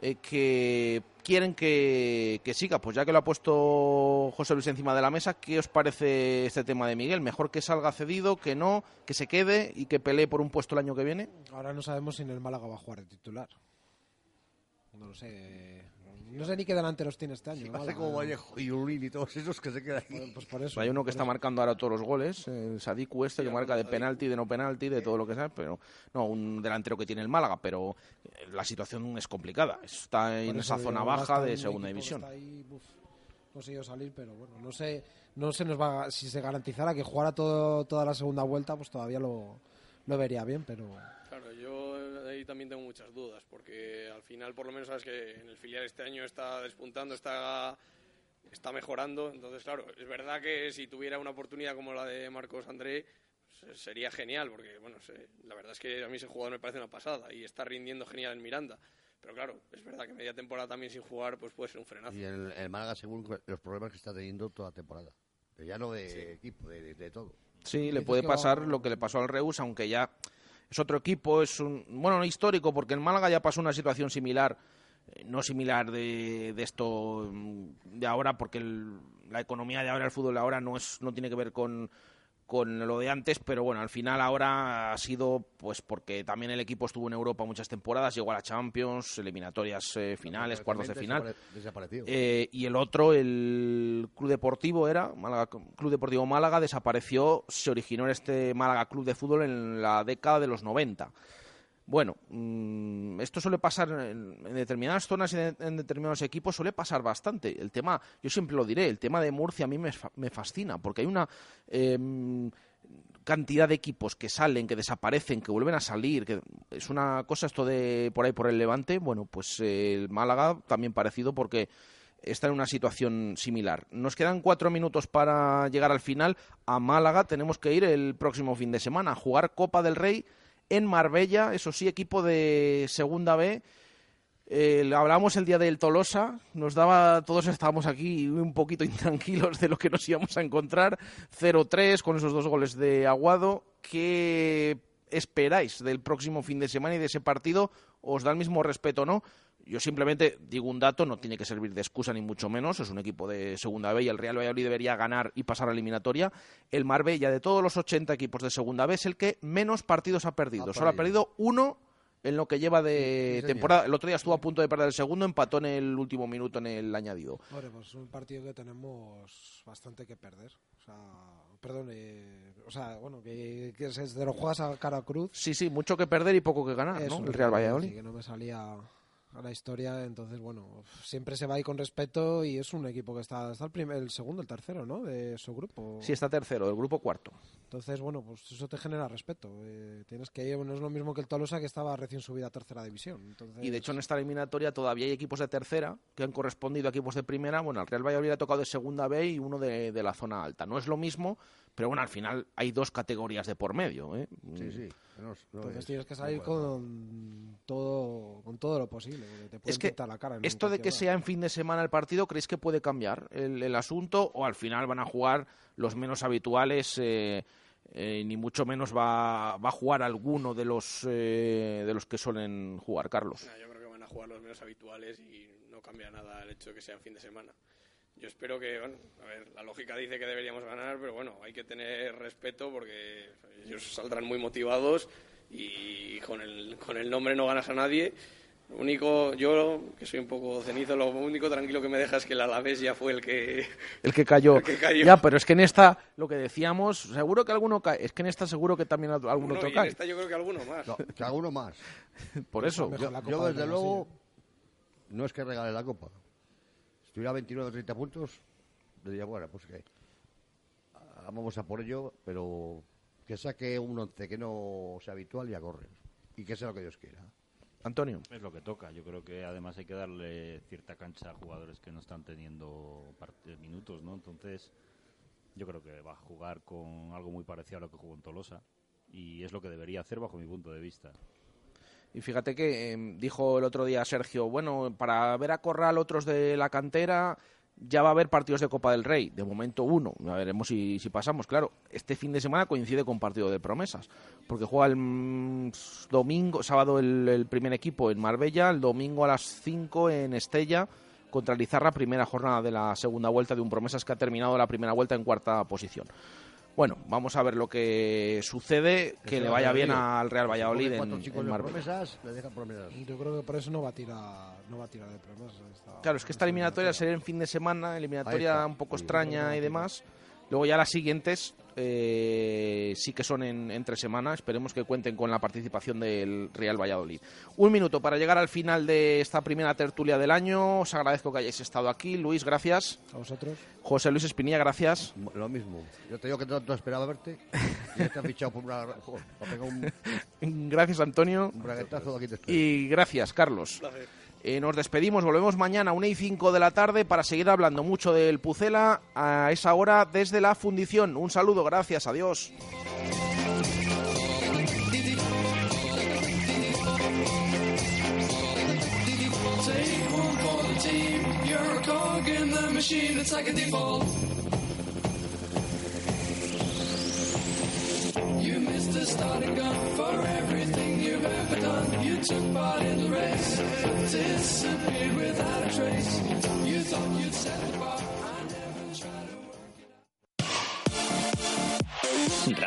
eh, que quieren que, que siga. Pues ya que lo ha puesto José Luis encima de la mesa, ¿qué os parece este tema de Miguel? ¿Mejor que salga cedido, que no, que se quede y que pelee por un puesto el año que viene? Ahora no sabemos si en el Málaga va a jugar de titular. No lo sé. No sé ni qué delanteros tiene este año. Málaga. como Vallejo y Ulín y todos esos que se quedan aquí. Pues por eso. Hay uno que por está eso. marcando ahora todos los goles, el Sadiku este, que marca de penalti, de no penalti, de todo lo que sea, pero no, un delantero que tiene el Málaga, pero la situación es complicada. Está en esa zona baja de un segunda división. está ahí, uf, consiguió salir, pero bueno, no sé, no se nos va si se garantizara que jugara todo, toda la segunda vuelta, pues todavía lo, lo vería bien, pero Claro, yo eh, ahí también tengo muchas dudas, porque al final por lo menos sabes que en el filial este año está despuntando, está, está mejorando, entonces claro, es verdad que si tuviera una oportunidad como la de Marcos André, pues, sería genial, porque bueno, sé, la verdad es que a mí ese jugador me parece una pasada y está rindiendo genial en Miranda. Pero claro, es verdad que media temporada también sin jugar pues puede ser un frenazo. Y el, el Málaga, según los problemas que está teniendo toda temporada. Pero ya no de equipo, de, de- de todo. Sí, le puede pasar va- lo que le pasó al Reus, aunque ya es otro equipo, es un bueno no histórico, porque en Málaga ya pasó una situación similar, eh, no similar de, esto mm, de ahora, porque el- la economía de ahora, el fútbol de ahora no es no tiene que ver con con lo de antes, pero bueno, al final ahora ha sido pues porque también el equipo estuvo en Europa muchas temporadas, llegó a la Champions, eliminatorias eh, finales, cuartos de final. Eh, y el otro, el Club Deportivo era, Málaga, Club Deportivo Málaga, desapareció, se originó en este Málaga Club de Fútbol en la década de los 90. Bueno, mm, esto suele pasar en, determinadas zonas y en, determinados equipos, suele pasar bastante. El tema, yo siempre lo diré, el tema de Murcia a mí me, fa- me fascina, porque hay una em, cantidad de equipos que salen, que desaparecen, que vuelven a salir, que es una cosa esto de por ahí por el Levante, bueno, pues eh, el Málaga también parecido porque está en una situación similar. Nos quedan cuatro minutos para llegar al final. A Málaga tenemos que ir el próximo fin de semana a jugar Copa del Rey en Marbella, eso sí, equipo de Segunda B. Eh, hablábamos el día del Tolosa, nos daba, todos estábamos aquí un poquito [LAUGHS] intranquilos de lo que nos íbamos a encontrar. 0-3 con esos dos goles de Aguado. ¿Qué esperáis del próximo fin de semana y de ese partido? ¿Os da el mismo respeto o no? Yo simplemente digo un dato, no tiene que servir de excusa ni mucho menos. Es un equipo de segunda B y el Real Valladolid debería ganar y pasar a la eliminatoria. El Marbella, de todos los 80 equipos de segunda B, es el que menos partidos ha perdido. Ha Solo ha perdido. uno en lo que lleva de Sí, temporada. El otro día estuvo a punto de perder el segundo, empató en el último minuto en el añadido. Hombre, pues es un partido que tenemos bastante que perder. O sea, perdón, eh, o sea, bueno, que, que es de los juegas a cara cruz. Sí, sí, mucho que perder y poco que ganar, Eso, ¿no? El Real sí, Valladolid. que no me salía a la historia, entonces, bueno, siempre se va ahí con respeto y es un equipo que está, está el, primer, el segundo, el tercero, ¿no? De su grupo. Sí, está tercero, del grupo cuarto. Entonces, bueno, pues eso te genera respeto. Eh, tienes que ir, no es lo mismo que el Tolosa que estaba recién subido a tercera división. Entonces, Y de hecho en esta eliminatoria todavía hay equipos de tercera que han correspondido a equipos de primera. Bueno, al Real Valladolid ha tocado de segunda B y uno de, de la zona alta. No es lo mismo, pero bueno, al final hay dos categorías de por medio. ¿eh? Sí, sí. No, es- no entonces es- tienes que salir no con todo, con todo lo posible. porque te Es que la cara esto de que hora. sea en fin de semana el partido, ¿creéis que puede cambiar el, el asunto o al final van a jugar los menos habituales? eh, eh, ni mucho menos va, va a jugar alguno de los eh, de los que suelen jugar, Carlos. Yo creo que van a jugar los menos habituales y no cambia nada el hecho de que sea en fin de semana. Yo espero que, bueno, a ver, la lógica dice que deberíamos ganar, pero bueno, hay que tener respeto porque ellos saldrán muy motivados y con el, con el nombre no ganas a nadie. Lo único, yo, que soy un poco cenizo, lo único tranquilo que me deja es que el Alavés ya fue el que... [LAUGHS] El que cayó. El que cayó. Ya, pero es que en esta, lo que decíamos, seguro que alguno cae. Es que en esta seguro que también algún Uno, otro en esta yo creo que alguno más. No, que alguno más. [LAUGHS] Por eso. Yo, yo, desde luego, no es que regale la copa. Si tuviera 29 o 30 puntos, le diría, bueno, pues que ah, vamos a por ello, pero que saque un 11 que no sea habitual y a correr. Y que sea lo que Dios quiera. Antonio. Es lo que toca. Yo creo que además hay que darle cierta cancha a jugadores que no están teniendo parte- minutos, ¿no? Entonces, yo creo que va a jugar con algo muy parecido a lo que jugó en Tolosa. Y es lo que debería hacer bajo mi punto de vista. Y fíjate que eh, dijo el otro día Sergio, bueno, para ver a Corral otros de la cantera ya va a haber partidos de Copa del Rey. De momento uno. Veremos si, si pasamos. Claro, este fin de semana coincide con partido de promesas. Porque juega el mm, domingo, sábado el, el primer equipo en Marbella, el domingo a las 5 en Estella contra el Izarra, primera jornada de la segunda vuelta de un promesas que ha terminado la primera vuelta en cuarta posición. Bueno, vamos a ver lo que sucede, que le va vaya bien al Real Valladolid en, cuatro chicos en Marbella. promesas, le dejan promesas. Yo creo que por eso no va a tirar, no va a tirar de promesas. esta- Claro, es que esta eliminatoria sería en fin de semana, eliminatoria un poco extraña y demás. Luego ya las siguientes eh, sí que son en, entre semana. Esperemos que cuenten con la participación del Real Valladolid. Un minuto para llegar al final de esta primera tertulia del año. Os agradezco que hayáis estado aquí. Luis, gracias. A vosotros. José Luis Espinilla, gracias. Lo mismo. Yo te digo que tanto esperaba verte. Y ya te han fichado por una. [LAUGHS] joder, para pegar un, [LAUGHS] Gracias, Antonio. un braguetazo aquí te espero. Y gracias, Carlos. Eh, nos despedimos, volvemos mañana a 1 y 5 de la tarde para seguir hablando mucho del Pucela a esa hora desde la fundición. Un saludo, gracias, adiós. A. You missed the starting gun for everything you've ever done. You took part in the race, disappeared without a trace. You thought you'd set the bar. I never tried to work it out. Radio